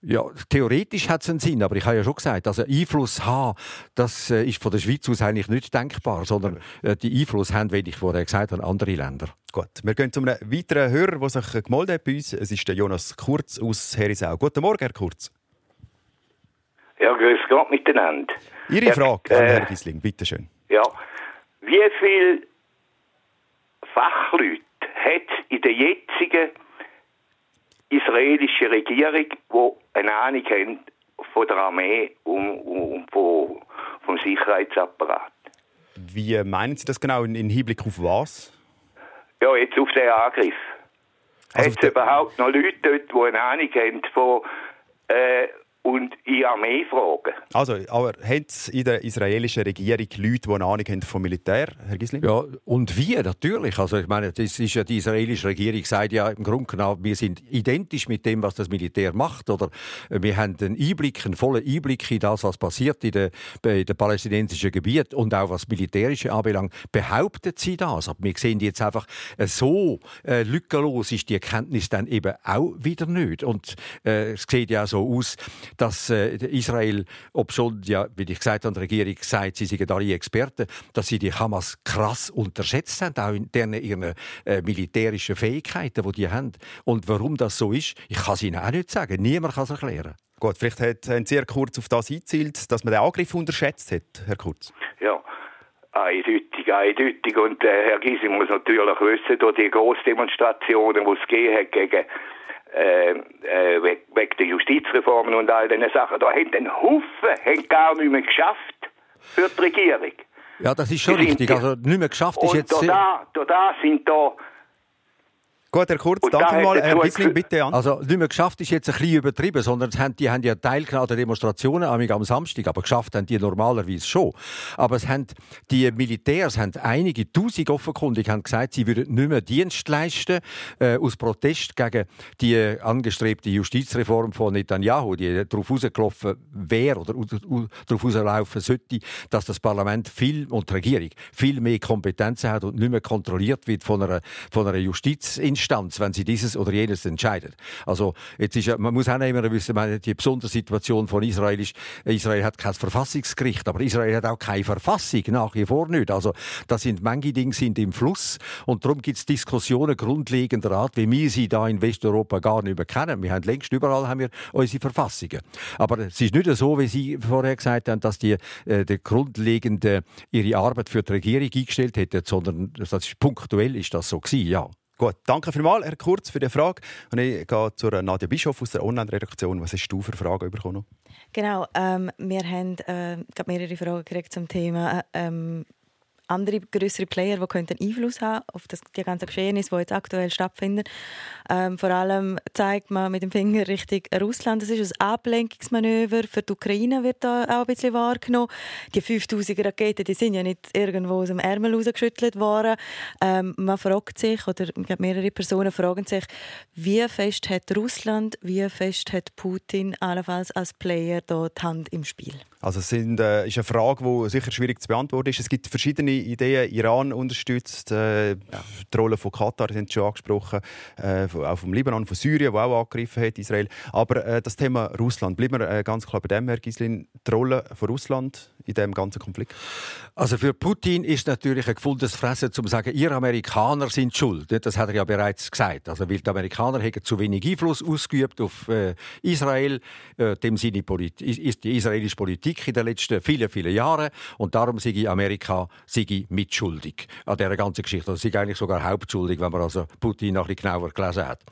Ja, theoretisch hat es einen Sinn, aber ich habe ja schon gesagt, also Einfluss haben, das äh, ist von der Schweiz aus eigentlich nicht denkbar, sondern äh, die Einfluss haben, wie ich vorher gesagt habe, andere Länder. Gut, wir gehen zu einem weiteren Hörer, der sich gemeldet hat bei uns. Es ist der Jonas Kurz aus Herisau. Guten Morgen, Herr Kurz. Ja, grüß Gott miteinander. Ihre Frage, äh, Herr Gisling, bitteschön. Ja, wie viele Fachleute hat in der jetzigen israelischen Regierung, die eine Ahnung haben von der Armee und, und von, vom Sicherheitsapparat? Wie meinen Sie das genau? In, Hinblick auf was? Ja, jetzt auf den Angriff. Also Hat es überhaupt noch Leute dort, die eine Ahnung haben von äh, und in Armee fragen. Also, aber hat es in der israelischen Regierung Leute, die eine Ahnung haben vom Militär, Herr Gisling? Ja, und wir natürlich. Also, ich meine, das ist ja, die israelische Regierung sagt ja im Grunde genommen, wir sind identisch mit dem, was das Militär macht. Oder wir haben einen Einblick, einen vollen Einblick in das, was passiert in den, in den palästinensischen Gebieten und auch was Militärische anbelangt, behauptet sie das. Aber wir sehen jetzt einfach, äh, so äh, lückenlos ist die Erkenntnis dann eben auch wieder nicht. Und äh, es sieht ja so aus, dass äh, Israel, ob schon, ja, wie ich gesagt habe, die Regierung sagt, sie seien alle Experten, dass sie die Hamas krass unterschätzt haben, auch in deren, ihren äh, militärischen Fähigkeiten, die die haben. Und warum das so ist, ich kann es Ihnen auch nicht sagen. Niemand kann es erklären. Gut, vielleicht hat ein sehr kurz auf das eingezielt, dass man den Angriff unterschätzt hat, Herr Kurz. Ja, eindeutig, eindeutig. Und äh, Herr Gysi muss natürlich wissen, durch die Großdemonstrationen, die es gegeben hat gegen äh, äh, wegen der Justizreformen und all diesen Sachen. Da haben ein Haufen haben gar nicht mehr geschafft für die Regierung. Ja, das ist schon richtig. Also nicht mehr geschafft ist jetzt... Und da, da sind da Gut, Herr Kurz, danke mal. Herr Gisling, bitte an. Also, nicht mehr geschafft ist jetzt ein bisschen übertrieben, sondern die haben ja teilgenommen an den Demonstrationen am Samstag, aber geschafft haben die normalerweise schon. Aber es haben, die Militärs haben einige Tausend offenkundig haben gesagt, sie würden nicht mehr Dienst leisten äh, aus Protest gegen die angestrebte Justizreform von Netanyahu, die darauf rausgelaufen wäre oder darauf rauslaufen sollte, dass das Parlament viel und die Regierung viel mehr Kompetenzen hat und nicht mehr kontrolliert wird von einer, von einer Justizinstanz Instanz, wenn sie dieses oder jenes entscheidet. Also jetzt ist ja, man muss auch immer wissen, meine, die besondere Situation von Israel ist, Israel hat kein Verfassungsgericht, aber Israel hat auch keine Verfassung, nach wie vor nicht. Also das sind manche Dinge sind im Fluss und darum gibt es Diskussionen grundlegender Art, wie wir sie da in Westeuropa gar nicht mehr kennen. Wir haben längst überall haben wir unsere Verfassungen. Aber es ist nicht so, wie Sie vorher gesagt haben, dass die, äh, die grundlegende ihre Arbeit für die Regierung eingestellt hätten, sondern das ist, punktuell ist das so gewesen, ja. Gut, danke vielmals, Herr Kurz, für die Frage. Und ich gehe zu Nadja Bischof aus der Online-Redaktion. Was hast du für Fragen bekommen? Genau, ähm, wir haben äh, mehrere Fragen zum Thema ähm, andere größere Player, die könnten Einfluss haben auf das, die ganzen Geschehnisse, die jetzt aktuell stattfinden. Ähm, vor allem zeigt man mit dem Finger Richtung Russland. Das ist ein Ablenkungsmanöver. Für die Ukraine wird da auch ein bisschen wahrgenommen. Die 5000 Raketen, die sind ja nicht irgendwo aus dem Ärmel rausgeschüttelt worden. Ähm, man fragt sich, oder mehrere Personen fragen sich, wie fest hat Russland, wie fest hat Putin allenfalls als Player da die Hand im Spiel? Also es sind, äh, ist eine Frage, die sicher schwierig zu beantworten ist. Es gibt verschiedene Ideen. Iran unterstützt äh, die Rolle von Katar, sind schon angesprochen, äh, auch vom Libanon, von Syrien, wo auch angegriffen hat, Israel. Aber äh, das Thema Russland, bleiben wir äh, ganz klar bei dem, Herr Gislin. Die Rolle von Russland in diesem ganzen Konflikt? Also für Putin ist natürlich ein gefundenes Fressen, zu sagen, ihr Amerikaner sind schuld. Das hat er ja bereits gesagt. Also weil die Amerikaner haben zu wenig Einfluss ausgeübt auf äh, Israel, äh, dem Polit ist die israelische Politik in den letzten vielen, vielen Jahren. Und darum sei Amerika sei mitschuldig an dieser ganzen Geschichte. Also sei eigentlich sogar hauptschuldig, wenn man also Putin noch ein genauer gelesen hat.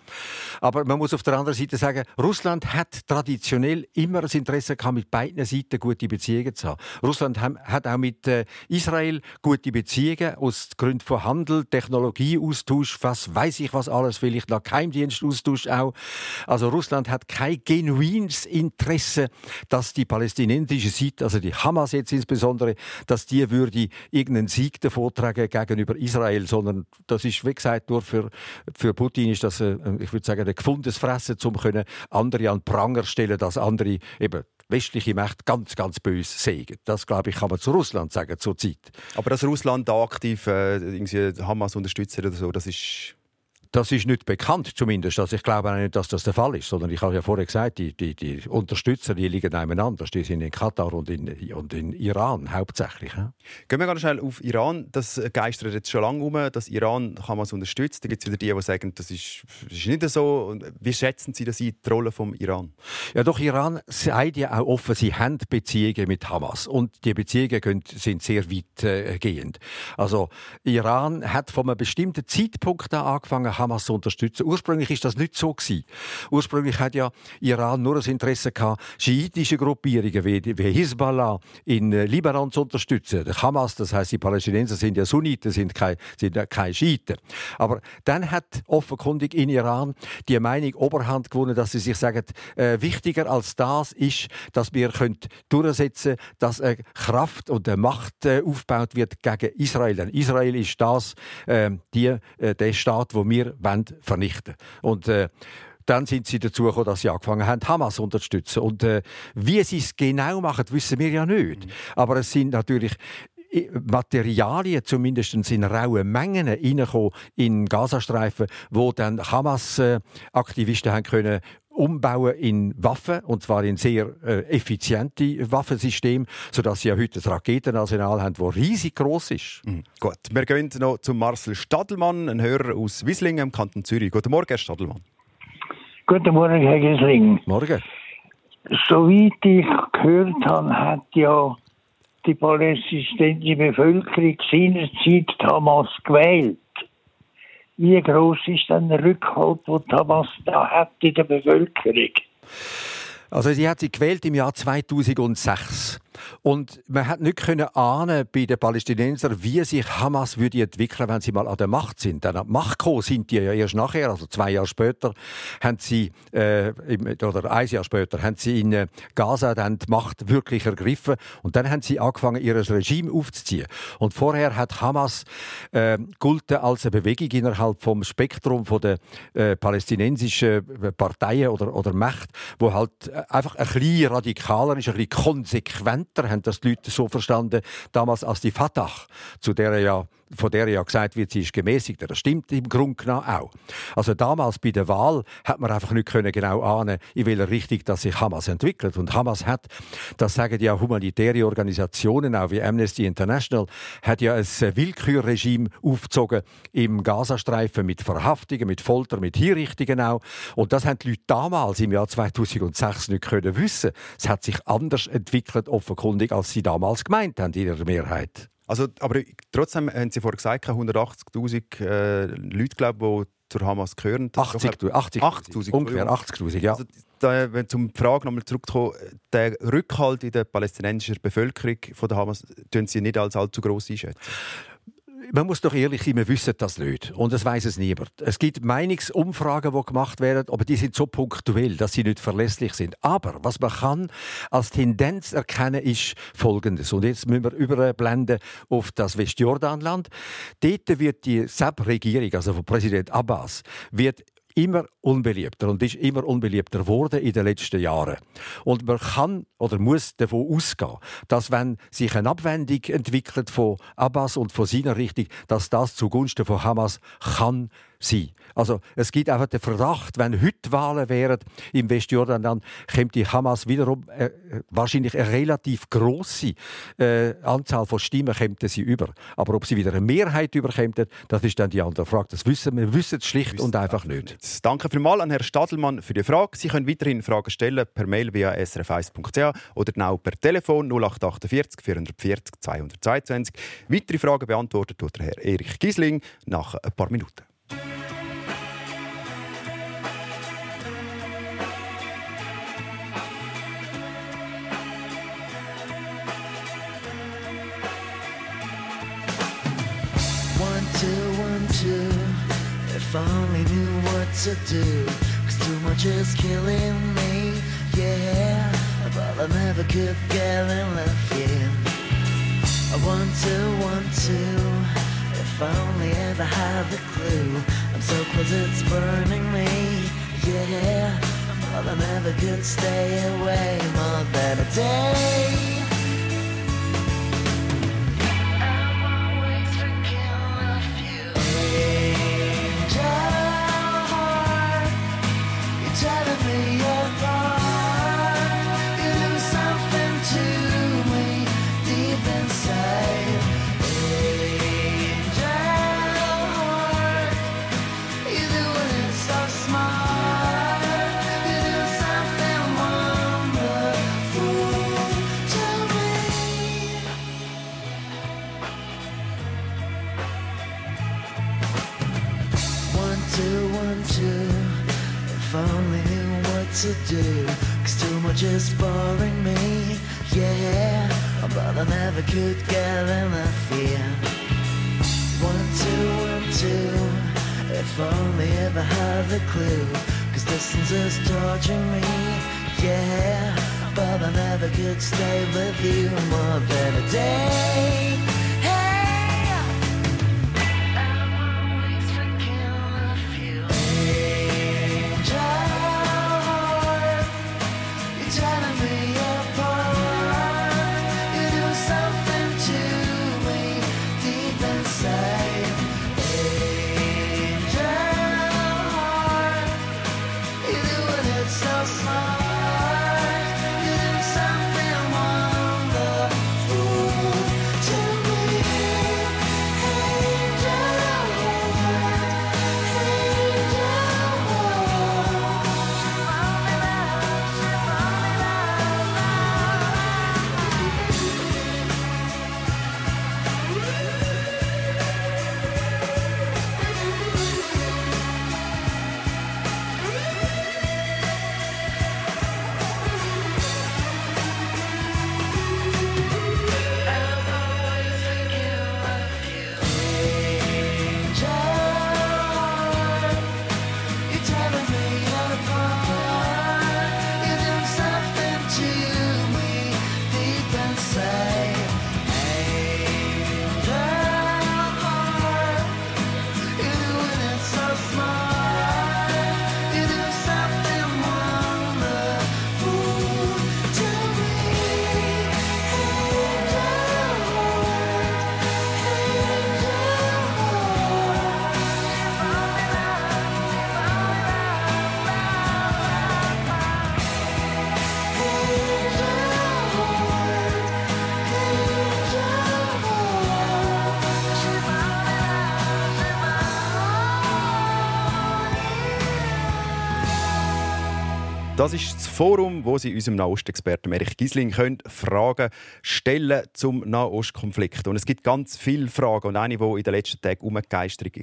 Aber man muss auf der anderen Seite sagen, Russland hat traditionell immer das Interesse gehabt, mit beiden Seiten gute Beziehungen zu haben. Russland hat auch mit äh, Israel gute Beziehungen aus Gründen von Handel, Technologieaustausch, was weiß ich was alles, vielleicht noch Geheimdienstaustausch auch. Also Russland hat kein genuines Interesse, dass die palästinensische Seite, also die Hamas jetzt insbesondere, dass die würde irgendeinen Sieg davontragen gegenüber Israel, sondern das ist, wie gesagt, nur für, für Putin ist das, äh, ich würde sagen, ein gefundenes Fressen, um andere an Pranger stellen, dass andere eben westliche Mächte ganz, ganz böse sägen. Das, glaube ich, kann man zu Russland sagen zurzeit. Aber dass Russland da aktiv äh, irgendwie Hamas unterstützt oder so, das ist das ist nicht bekannt zumindest. Also ich glaube auch nicht, dass das der Fall ist. Sondern ich habe ja vorher gesagt, die, die, die Unterstützer die liegen nebeneinander. Die sind in Katar und in, und in Iran hauptsächlich. Ja. Gehen wir ganz schnell auf Iran. Das geistert jetzt schon lange um, dass Iran Hamas unterstützt. Da gibt es wieder die, die sagen, das ist, das ist nicht so. Wie schätzen Sie das ein, die Rolle vom Iran? Ja, doch Iran sagt ja auch offen, sie haben Beziehungen mit Hamas. Und die Beziehungen sind sehr weitgehend. Äh, also Iran hat von einem bestimmten Zeitpunkt an angefangen, Hamas zu unterstützen. Ursprünglich ist das nicht so gewesen. Ursprünglich hat ja Iran nur das Interesse gehabt, schiitische Gruppierungen wie, wie Hisbollah in äh, Libanon zu unterstützen. Der Hamas, das heißt, die Palästinenser sind ja Sunniten, sind keine, sind keine Schiiten. Aber dann hat offenkundig in Iran die Meinung Oberhand gewonnen, dass sie sich sagen, äh, wichtiger als das ist, dass wir können durchsetzen, dass eine Kraft und eine Macht äh, aufgebaut wird gegen Israel. Denn Israel ist das, äh, die, äh, der Staat, wo wir vernichten Und äh, dann sind sie dazu gekommen, dass sie angefangen haben, Hamas zu unterstützen. Und äh, wie sie es genau machen, wissen wir ja nicht. Mhm. Aber es sind natürlich äh, Materialien, zumindest in rauen Mengen, reingekommen in Gazastreifen, wo dann Hamas-Aktivisten haben können umbauen in Waffen, und zwar in sehr äh, effiziente Waffensysteme, sodass sie ja heute ein Raketenarsenal haben, das riesig groß ist. Mhm. Gut, wir gehen noch zu Marcel Stadelmann, ein Hörer aus Wislingen im Kanton Zürich. Guten Morgen, Herr Stadelmann. Guten Morgen, Herr Gisling. Morgen. Soweit ich gehört habe, hat ja die palästinensische Bevölkerung seinerzeit Hamas gewählt wie groß ist denn der Rückhalt, den Hamas da hat in der Bevölkerung? Also sie hat sie gewählt im Jahr 2006. Und man hat nicht können ahnen bei den Palästinensern, wie sich Hamas würde entwickeln, wenn sie mal an der Macht sind. Dann an die Macht gekommen sind die ja erst nachher, also zwei Jahre später, haben sie äh, oder ein Jahr später haben sie in äh, Gaza dann die Macht wirklich ergriffen und dann haben sie angefangen, ihr Regime aufzuziehen. Und vorher hat Hamas äh, als eine Bewegung innerhalb vom Spektrum von der äh, palästinensischen Parteien oder oder Mächte, wo halt äh, einfach ein bisschen radikaler ist, ein bisschen konsequent Ämter haben das die Leute so verstanden, damals als die Fatah, zu der ja von der ja gesagt wird, sie ist gemäßigt. Das stimmt im Grunde genommen auch. Also damals bei der Wahl hat man einfach nicht können genau ahnen, in welcher Richtung dass sich Hamas entwickelt. Und Hamas hat, das sagen ja humanitäre Organisationen, auch wie Amnesty International, hat ja ein Willkürregime aufgezogen im Gazastreifen mit Verhaftungen, mit Folter, mit Hinrichtungen auch. Und das haben die Leute damals im Jahr 2006 nicht können wissen. Es hat sich anders entwickelt, offenkundig, als sie damals gemeint haben in ihrer Mehrheit. Also, aber trotzdem haben Sie vorhin gesagt, 180'000 äh, Leute, glaube die zur Hamas gehören. 80'000, 80 80 ungefähr 80'000, ja. Also, da, wenn zum Frage nochmal zurückkommen, der Rückhalt in der palästinensischen Bevölkerung von der Hamas, tun Sie nicht als allzu groß einschätzen? Man muss doch ehrlich sein, wir wissen das nicht. Und es weiß es niemand. Es gibt Meinungsumfragen, die gemacht werden, aber die sind so punktuell, dass sie nicht verlässlich sind. Aber was man kann als Tendenz erkennen, ist Folgendes. Und jetzt müssen wir überblenden auf das Westjordanland. Dort wird die SAP-Regierung, also von Präsident Abbas, wird immer unbeliebter und ist immer unbeliebter geworden in den letzten Jahren. Und man kann oder muss davon ausgehen, dass wenn sich eine Abwendung entwickelt von Abbas und von seiner Richtung, dass das zugunsten von Hamas kann sein. Also es gibt einfach den Verdacht, wenn heute Wahlen wären im Westjordan, dann käme die Hamas wiederum äh, wahrscheinlich eine relativ große äh, Anzahl von Stimmen käme sie über. Aber ob sie wieder eine Mehrheit überkämen, das ist dann die andere Frage. Das wissen wir wissen es schlicht und einfach nicht. Danke vielmals an Herrn Stadelmann für die Frage. Sie können weiterhin Fragen stellen per Mail via srf1.ch oder genau per Telefon 0848 440 222. Weitere Fragen beantwortet der Herr Erich Gisling nach ein paar Minuten. If I only knew what to do. Cause too much is killing me, yeah. But I never could get enough, yeah. I want to, want to. If I only ever had the clue. I'm so close, it's burning me, yeah. But I never could stay away more than a day. To do. Cause too much is boring me. Yeah. But I never could get enough, yeah. One, two, one, two. If only ever had the clue. Cause distance is torturing me. Yeah. But I never could stay with you more than a day. Das ist das Forum, wo Sie unserem Nahostexperten Erich Gisling können Fragen stellen zum Nahostkonflikt. Und es gibt ganz viele Fragen. Und eine, die in den letzten Tagen umgegeistert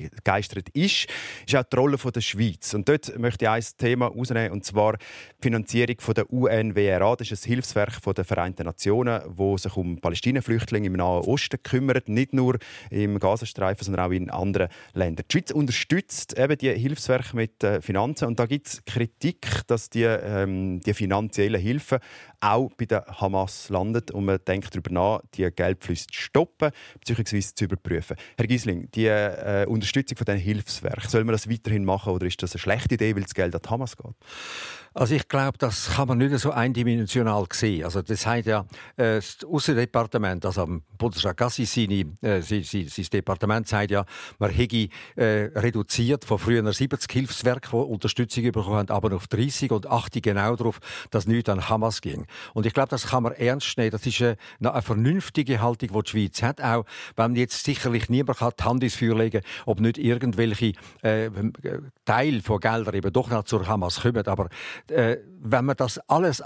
ist, ist auch die Rolle der Schweiz. Und dort möchte ich ein Thema herausnehmen, und zwar die Finanzierung der UNWRA. Das ist ein Hilfswerk der Vereinten Nationen, das sich um Palästinenflüchtlinge im Nahen Osten kümmert. Nicht nur im Gazastreifen, sondern auch in anderen Ländern. Die Schweiz unterstützt eben die Hilfswerke mit äh, Finanzen. Und da gibt es Kritik, dass die ähm, die finanziellen Hilfen auch bei der Hamas landet und man denkt darüber nach, die Geldflüsse zu stoppen bzw. zu überprüfen. Herr Gisling, die äh, Unterstützung von diesen Hilfswerken, soll man das weiterhin machen oder ist das eine schlechte Idee, weil das Geld an die Hamas geht? Also ich glaube, das kann man nicht so eindimensional sehen. Also das heißt ja, äh, das Außendepartement, also Bundesrat Gassi, seine, äh, sein, sein, sein Departement sagt ja, man hätte äh, reduziert von früher 70 Hilfswerken, die Unterstützung bekommen haben, aber auf 30 und achte genau darauf, dass nichts an Hamas ging. Und ich glaube, das kann man ernst nehmen. Das ist eine, eine vernünftige Haltung, die die Schweiz hat, auch wenn jetzt sicherlich niemand kann die Hand ins Feuer legen kann, ob nicht irgendwelche äh, Teile von Geldern eben doch noch zur Hamas kommen. Aber äh, wenn man das alles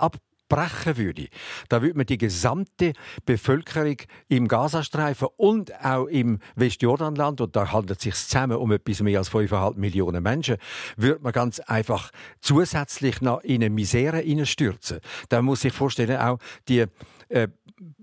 abbrechen würde, dann würde man die gesamte Bevölkerung im Gazastreifen und auch im Westjordanland, und da handelt es sich zusammen um etwas mehr als 5,5 Millionen Menschen, würde man ganz einfach zusätzlich noch in eine Misere hineinstürzen. Da muss ich vorstellen, auch die äh,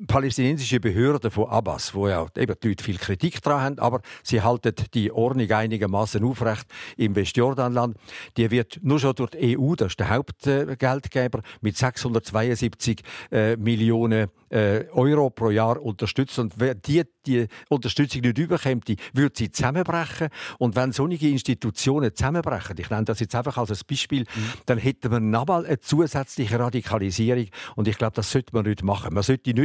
palästinensische Behörden von Abbas, wo ja eben die Leute viel Kritik daran haben, aber sie halten die Ordnung einigermaßen aufrecht im Westjordanland. Die wird nur schon durch die EU, das ist der Hauptgeldgeber, mit 672 äh, Millionen äh, Euro pro Jahr unterstützt. Und wer die, die Unterstützung nicht überkommt, würde sie zusammenbrechen. Und wenn solche Institutionen zusammenbrechen, ich nenne das jetzt einfach als Beispiel, mhm. dann hätten wir nochmal eine zusätzliche Radikalisierung. Und ich glaube, das sollte man nicht machen. Man sollte nicht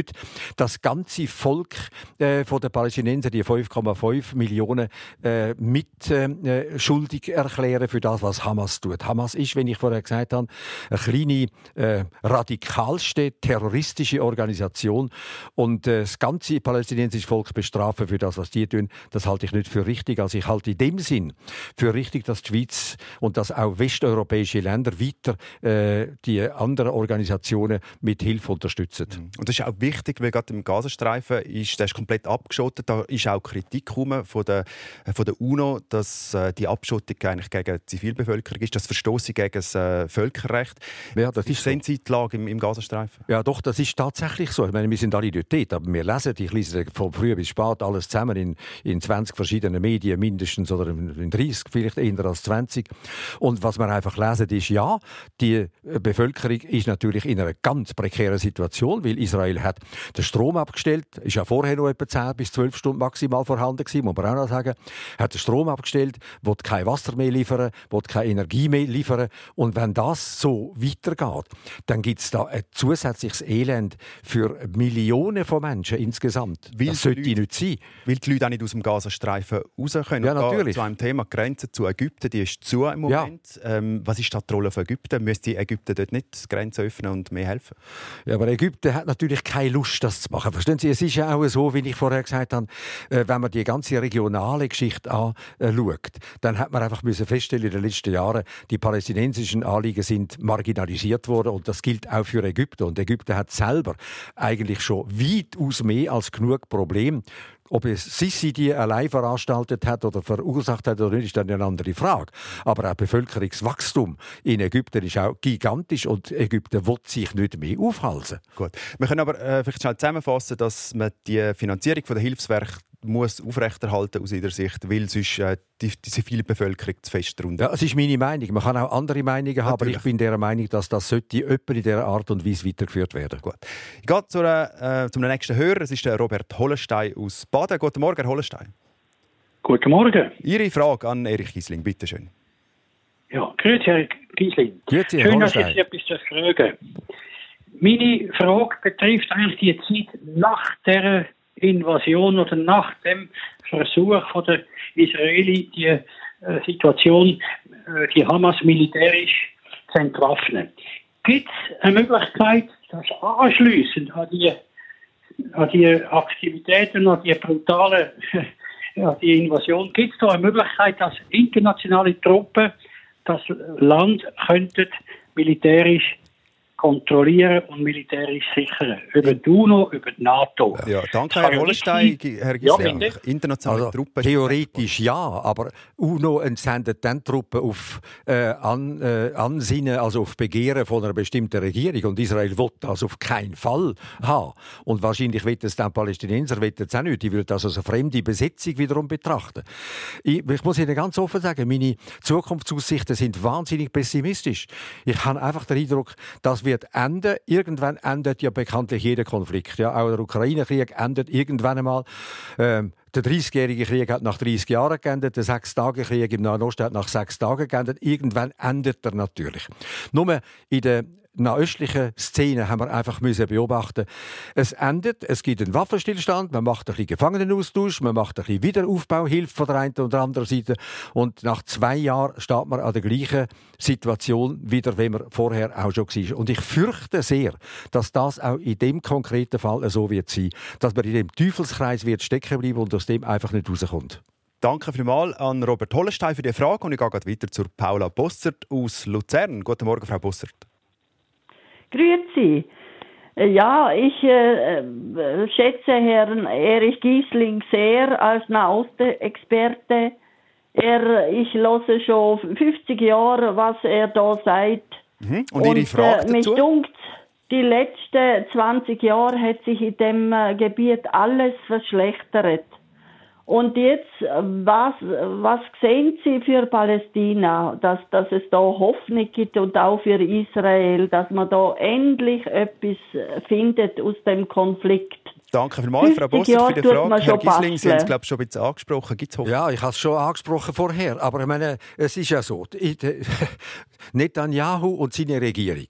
das ganze Volk äh, von den Palästinensern, die 5,5 Millionen, äh, mit äh, schuldig erklären für das, was Hamas tut. Hamas ist, wenn ich vorher gesagt habe, eine kleine, äh, radikalste, terroristische Organisation. Und äh, das ganze palästinensische Volk bestrafen für das, was die tun, das halte ich nicht für richtig. Also ich halte in dem Sinn für richtig, dass die Schweiz und dass auch westeuropäische Länder weiter äh, die anderen Organisationen mit Hilfe unterstützen. Mhm. Und das ist auch weil gerade im Gazastreifen ist, der ist komplett abgeschottet. Da ist auch Kritik von der, von der UNO, dass äh, die Abschottung eigentlich gegen die Zivilbevölkerung ist, das Verstoßen gegen das äh, Völkerrecht. Ja, das ist so. die Lage im, im Gazastreifen. Ja, doch, das ist tatsächlich so. Ich meine, wir sind alle dort, aber wir lesen, ich lese von früh bis spät alles zusammen in, in 20 verschiedenen Medien mindestens oder in 30, vielleicht eher als 20. Und was wir einfach lesen, ist, ja, die Bevölkerung ist natürlich in einer ganz prekären Situation, weil Israel hat den Strom abgestellt, ist ja vorher noch etwa 10 bis 12 Stunden maximal vorhanden gewesen, muss man auch noch sagen, hat den Strom abgestellt, will kein Wasser mehr liefern, will keine Energie mehr liefern und wenn das so weitergeht, dann gibt es da ein zusätzliches Elend für Millionen von Menschen insgesamt. Weil das sollte Leute, nicht sein. Weil die Leute auch nicht aus dem Gazastreifen raus können. Ja, natürlich. Zu einem Thema Grenze zu Ägypten, die ist zu im Moment. Ähm, was ist da die Rolle von Ägypten? Müsste Ägypten dort nicht die Grenze öffnen und mehr helfen? Ja, aber Ägypten hat natürlich keine Lust, das zu machen. Verstehen Sie, es ist ja auch so, wie ich vorher gesagt habe, äh, wenn man die ganze regionale Geschichte anschaut, dann hat man einfach müssen feststellen in den letzten Jahren, die palästinensischen Anliegen sind marginalisiert worden und das gilt auch für Ägypten. Und Ägypten hat selber eigentlich schon weitaus mehr als genug Probleme. Ob es Sisi die allein veranstaltet hat oder verursacht hat oder nicht, ist dann eine andere Frage. Aber auch Bevölkerungswachstum in Ägypten ist auch gigantisch und Ägypten will sich nicht mehr aufhalten. Gut. Wir können aber äh, vielleicht schnell zusammenfassen, dass man die Finanzierung der Hilfswerke muss aufrechterhalten aus ihrer Sicht, weil sonst äh, die, die zivile Bevölkerung zu fest drunter. Ja, es ist meine Meinung. Man kann auch andere Meinungen haben, aber Natürlich. ich bin der Meinung, dass das sollte öppe in dieser Art und Weise weitergeführt werden. Gut. Ich gehe zu, äh, zum nächsten Hörer. Es ist der Robert Hollenstein aus Baden. Guten Morgen, Herr Hollenstein. Guten Morgen. Ihre Frage an Erich Giesling, bitte schön. Ja, grüezi, Herr Giesling. Grüezi, Herr Schön, dass ich etwas fragen Meine Frage betrifft eigentlich die Zeit nach der Invasion oder nach dem Versuch von der Israeli, die äh, Situation, äh, die Hamas militärisch zu entwaffnen. Gibt es eine Möglichkeit, dass anschließend an die, an die Aktivitäten, an die brutale ja, die Invasion, gibt es da eine Möglichkeit, dass internationale Truppen das Land könnten militärisch kontrollieren und militärisch sichern. Über die UNO, über die NATO. Ja, danke, Herr ja sein. Herr Ja, Giesling, bitte. internationale Also, Truppen. theoretisch ja, aber UNO entsendet dann Truppen auf äh, an, äh, Ansinnen, also auf Begehren von einer bestimmten Regierung. Und Israel will das auf keinen Fall haben. Und wahrscheinlich wird es dann Palästinenser es auch nicht. Die würden das als eine fremde Besetzung wiederum betrachten. Ich, ich muss Ihnen ganz offen sagen, meine Zukunftsaussichten sind wahnsinnig pessimistisch. Ich habe einfach den Eindruck, das wird enden. Irgendwann endet ja bekanntlich jeder Konflikt. Ja, auch der Ukraine-Krieg endet irgendwann einmal. Ähm, Der 30-jährige Krieg hat nach 30 Jahren geendet, der Sechs-Tage-Krieg im Nahen Osten hat nach sechs Tagen geendet. Irgendwann endet er natürlich. Nur in der nahöstlichen Szene haben wir einfach müssen beobachten. Es endet, es gibt einen Waffenstillstand, man macht ein bisschen Gefangenenaustausch, man macht ein bisschen Wiederaufbauhilfe von der einen und der anderen Seite und nach zwei Jahren steht man an der gleichen Situation wieder, wie man vorher auch schon war. Und ich fürchte sehr, dass das auch in dem konkreten Fall so wird sein, dass man in dem Teufelskreis wird stecken bleiben und aus dem einfach nicht rauskommt. Danke vielmals an Robert Hollenstein für die Frage und ich gehe weiter zur Paula Bossert aus Luzern. Guten Morgen, Frau Bossert. Grüezi. Ja, ich äh, äh, schätze Herrn Erich Giesling sehr als Nahostexperte. Er, ich höre schon 50 Jahre, was er da sagt. Mhm. Und Ihre Frage äh, mich dazu? dunkt, die letzten 20 Jahre hat sich in dem äh, Gebiet alles verschlechtert. Und jetzt, äh, was, was sehen Sie für Palästina, dass, dass es da Hoffnung gibt und auch für Israel, dass man da endlich etwas findet aus dem Konflikt? Danke vielmals, Frau 50 Bossert, für die Frage. Herr Gisling, Sie haben es glaube ich, schon ein bisschen angesprochen. Gibt es Hoffnung? Ja, ich habe es schon angesprochen vorher, aber ich meine, es ist ja so, Netanyahu und seine Regierung,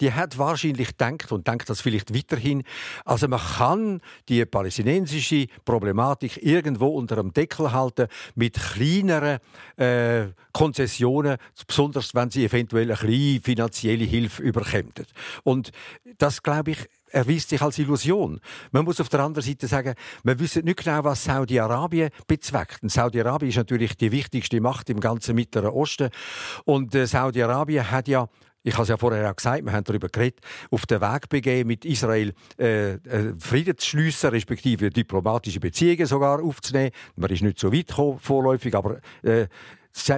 die hat wahrscheinlich gedacht und denkt das vielleicht weiterhin, also man kann die palästinensische Problematik irgendwo unter dem Deckel halten mit kleineren äh, Konzessionen, besonders wenn sie eventuell eine kleine finanzielle Hilfe überkämen. Und das, glaube ich, erweist sich als Illusion. Man muss auf der anderen Seite sagen, wir wissen nicht genau, was Saudi-Arabien bezweckt. Saudi-Arabien ist natürlich die wichtigste Macht im ganzen Mittleren Osten. Und äh, Saudi-Arabien hat ja ich habe es ja vorher auch gesagt, wir haben darüber geredet, auf den Weg begeben, mit Israel äh, äh, Frieden zu schliessen, respektive diplomatische Beziehungen sogar aufzunehmen. Man ist nicht so weit gekommen, vorläufig, aber äh,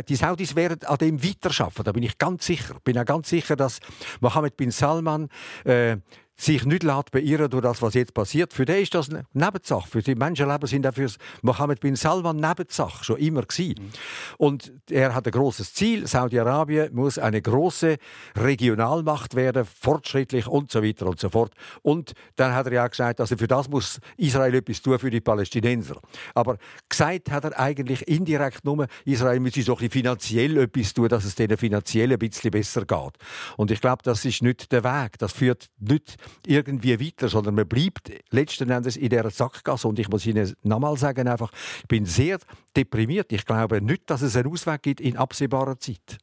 die Saudis werden an dem weiterarbeiten. Da bin ich ganz sicher. Bin auch ganz sicher, dass Mohammed bin Salman äh, sich nicht lässt beirren durch das, was jetzt passiert. Für den ist das eine Nebensache. Für die Menschenleben sind auch für Mohammed bin Salman Nebensache schon immer gewesen. Und er hat ein großes Ziel. Saudi-Arabien muss eine große Regionalmacht werden, fortschrittlich und so weiter und so fort. Und dann hat er ja gesagt, also für das muss Israel etwas tun für die Palästinenser. Aber gesagt hat er eigentlich indirekt nur, Israel müsse so ein bisschen finanziell etwas tun, dass es denen finanziell ein bisschen besser geht. Und ich glaube, das ist nicht der Weg. Das führt nicht irgendwie weiter, sondern man bleibt letzten Endes in dieser Sackgasse. Und ich muss Ihnen nochmal sagen, einfach, ich bin sehr deprimiert. Ich glaube nicht, dass es einen Ausweg gibt in absehbarer Zeit.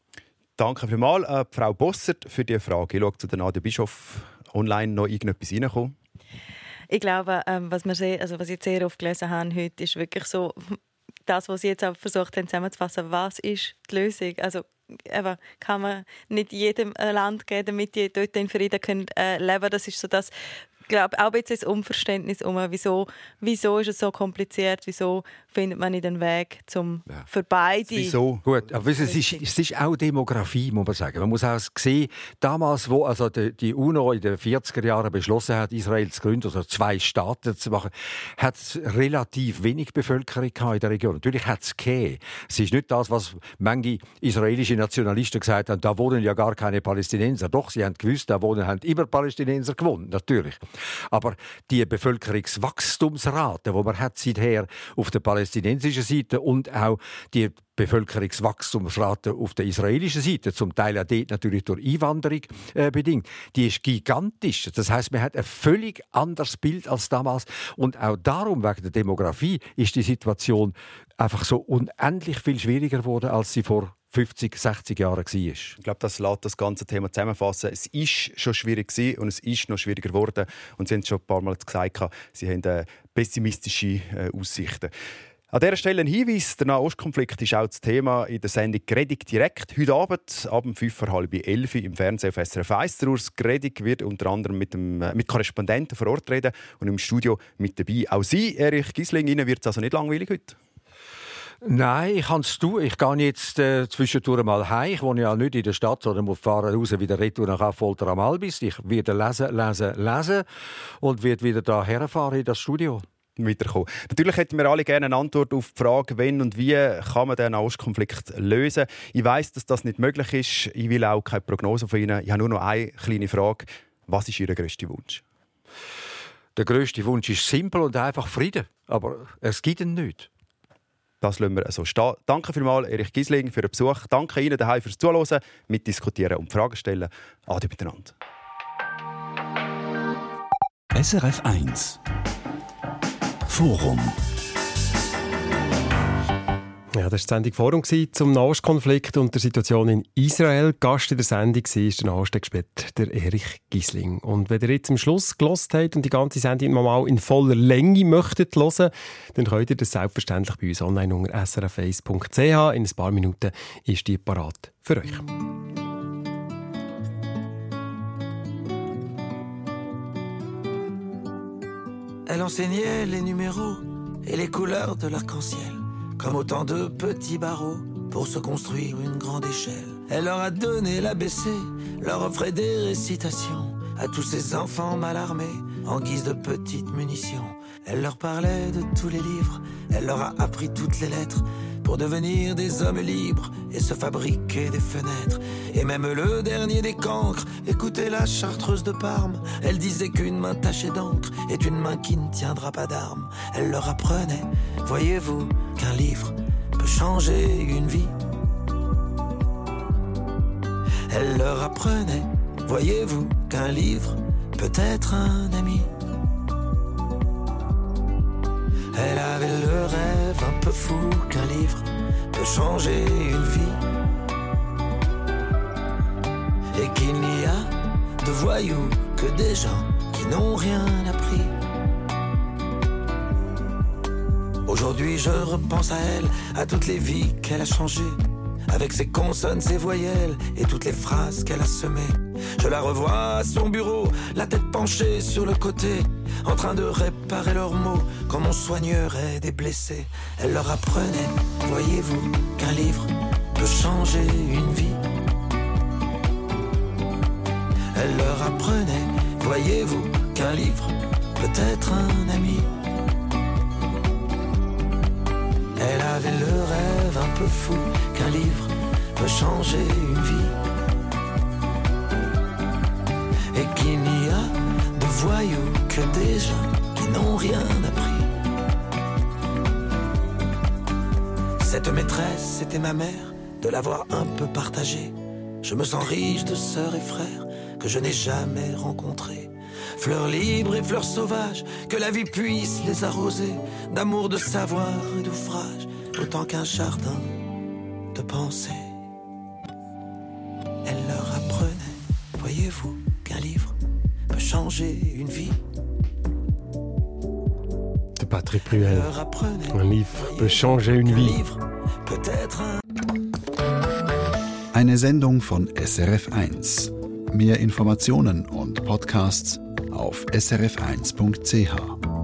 Danke vielmals, äh, Frau Bossert, für die Frage. Ich schaue zu der Nadia Bischof online noch irgendetwas reinkommen. Ich glaube, ähm, was wir sehr, also was ich jetzt sehr oft gelesen habe heute, ist wirklich so das, was Sie jetzt auch versucht haben zusammenzufassen. Was ist die Lösung? Also eben, kann man nicht jedem Land geben, damit die dort in Frieden können, äh, leben. Das ist so das, glaube, auch ein bisschen das Unverständnis um, wieso, wieso ist es so kompliziert, wieso findet man nicht einen Weg zum für beide. Wieso? Gut, aber es, ist, es ist auch Demografie, muss man sagen. Man muss auch sehen, damals, wo also die, die UNO in den 40er Jahren beschlossen hat, Israel zu gründen, also zwei Staaten zu machen, hat es relativ wenig Bevölkerung gehabt in der Region. Natürlich hat es gegeben. Es ist nicht das, was manche israelische Nationalisten gesagt haben, da wohnen ja gar keine Palästinenser. Doch, sie haben gewusst, da wohnen haben immer Palästinenser gewohnt, natürlich. Aber die Bevölkerungswachstumsrate, die man hat seither auf der palästinensischen Seite und auch die Bevölkerungswachstumsrate auf der israelischen Seite, zum Teil auch dort natürlich durch Einwanderung äh, bedingt, die ist gigantisch. Das heißt, man hat ein völlig anderes Bild als damals und auch darum wegen der Demografie ist die Situation einfach so unendlich viel schwieriger geworden, als sie vor 50, 60 Jahren war. Ich glaube, das lässt das ganze Thema zusammenfassen. Es ist schon schwierig und es ist noch schwieriger geworden. Und Sie haben es schon ein paar Mal gesagt, Sie haben äh, pessimistische äh, Aussichten. An dieser Stelle ein Hinweis: Der Nahostkonflikt ist auch das Thema in der Sendung «Gredig direkt». Heute Abend ab um 5 vor halb 11 im Fernsehen auf SRF 1. Der Urs Gredig wird unter anderem mit, dem, äh, mit Korrespondenten vor Ort reden und im Studio mit dabei. Auch Sie, Erich Gisling, Ihnen wird es also nicht langweilig heute? Nein, ich kann es tun. Ich gehe jetzt äh, zwischendurch mal heim. Ich wohne ja nicht in der Stadt, sondern muss fahren raus wieder retour nach Affolter am Albis. Ich werde lesen, lesen, lesen und werde wieder da herfahren in das Studio. Weiterkommen. Natürlich hätten wir alle gerne eine Antwort auf die Frage, wenn und wie kann man den Nahostkonflikt lösen. Ich weiß, dass das nicht möglich ist. Ich will auch keine Prognose von Ihnen. Ich habe nur noch eine kleine Frage. Was ist Ihr grösster Wunsch? Der grösste Wunsch ist simpel und einfach Frieden. Aber es gibt ihn nicht. Das lassen wir so stehen. Danke vielmals, Erich Gisling, für den Besuch. Danke Ihnen daheim fürs Zuhören, mitdiskutieren und Fragen stellen. Ade miteinander. SRF 1 Forum Ja, das war die Sendung Forum zum Nahostkonflikt und der Situation in Israel. Gast in der Sendung war der Nachrichtenexperte der Erich Gisling. Und wenn ihr jetzt am Schluss gelost habt und die ganze Sendung nochmal in voller Länge möchtet hören, dann könnt ihr das selbstverständlich bei uns online unter srf1.ch. In ein paar Minuten ist die parat für euch. Elle enseignait les numéros et les couleurs de l'arc-en-ciel, comme autant de petits barreaux pour se construire une grande échelle. Elle leur a donné l'ABC, leur offrait des récitations à tous ces enfants mal armés en guise de petites munitions. Elle leur parlait de tous les livres, elle leur a appris toutes les lettres pour devenir des hommes libres et se fabriquer des fenêtres. Et même le dernier des cancres, écoutez la chartreuse de Parme, elle disait qu'une main tachée d'encre est une main qui ne tiendra pas d'armes. Elle leur apprenait, voyez-vous, qu'un livre peut changer une vie. Elle leur apprenait, voyez-vous, qu'un livre peut être un ami. Elle avait le rêve un peu fou qu'un livre peut changer une vie. Et qu'il n'y a de voyous que des gens qui n'ont rien appris. Aujourd'hui je repense à elle, à toutes les vies qu'elle a changées. Avec ses consonnes, ses voyelles et toutes les phrases qu'elle a semées. Je la revois à son bureau, la tête penchée sur le côté, en train de réparer leurs mots comme on soignerait des blessés. Elle leur apprenait, voyez-vous, qu'un livre peut changer une vie. Elle leur apprenait, voyez-vous, qu'un livre peut être un ami. Elle avait le rêve un peu fou qu'un livre peut changer une vie. Et qu'il n'y a de voyous que des gens qui n'ont rien appris. Cette maîtresse, c'était ma mère, de l'avoir un peu partagée. Je me sens riche de sœurs et frères que je n'ai jamais rencontrés. Fleurs libres et fleurs sauvages, que la vie puisse les arroser d'amour, de savoir et d'ouvrage, autant qu'un jardin de pensée. Elle leur apprenait, voyez-vous, qu'un livre peut changer une vie. De Patrick Bruel. Un livre peut changer une vie. Peut-être un Eine Sendung von SRF1. Mehr Informationen und Podcasts auf srf1.ch.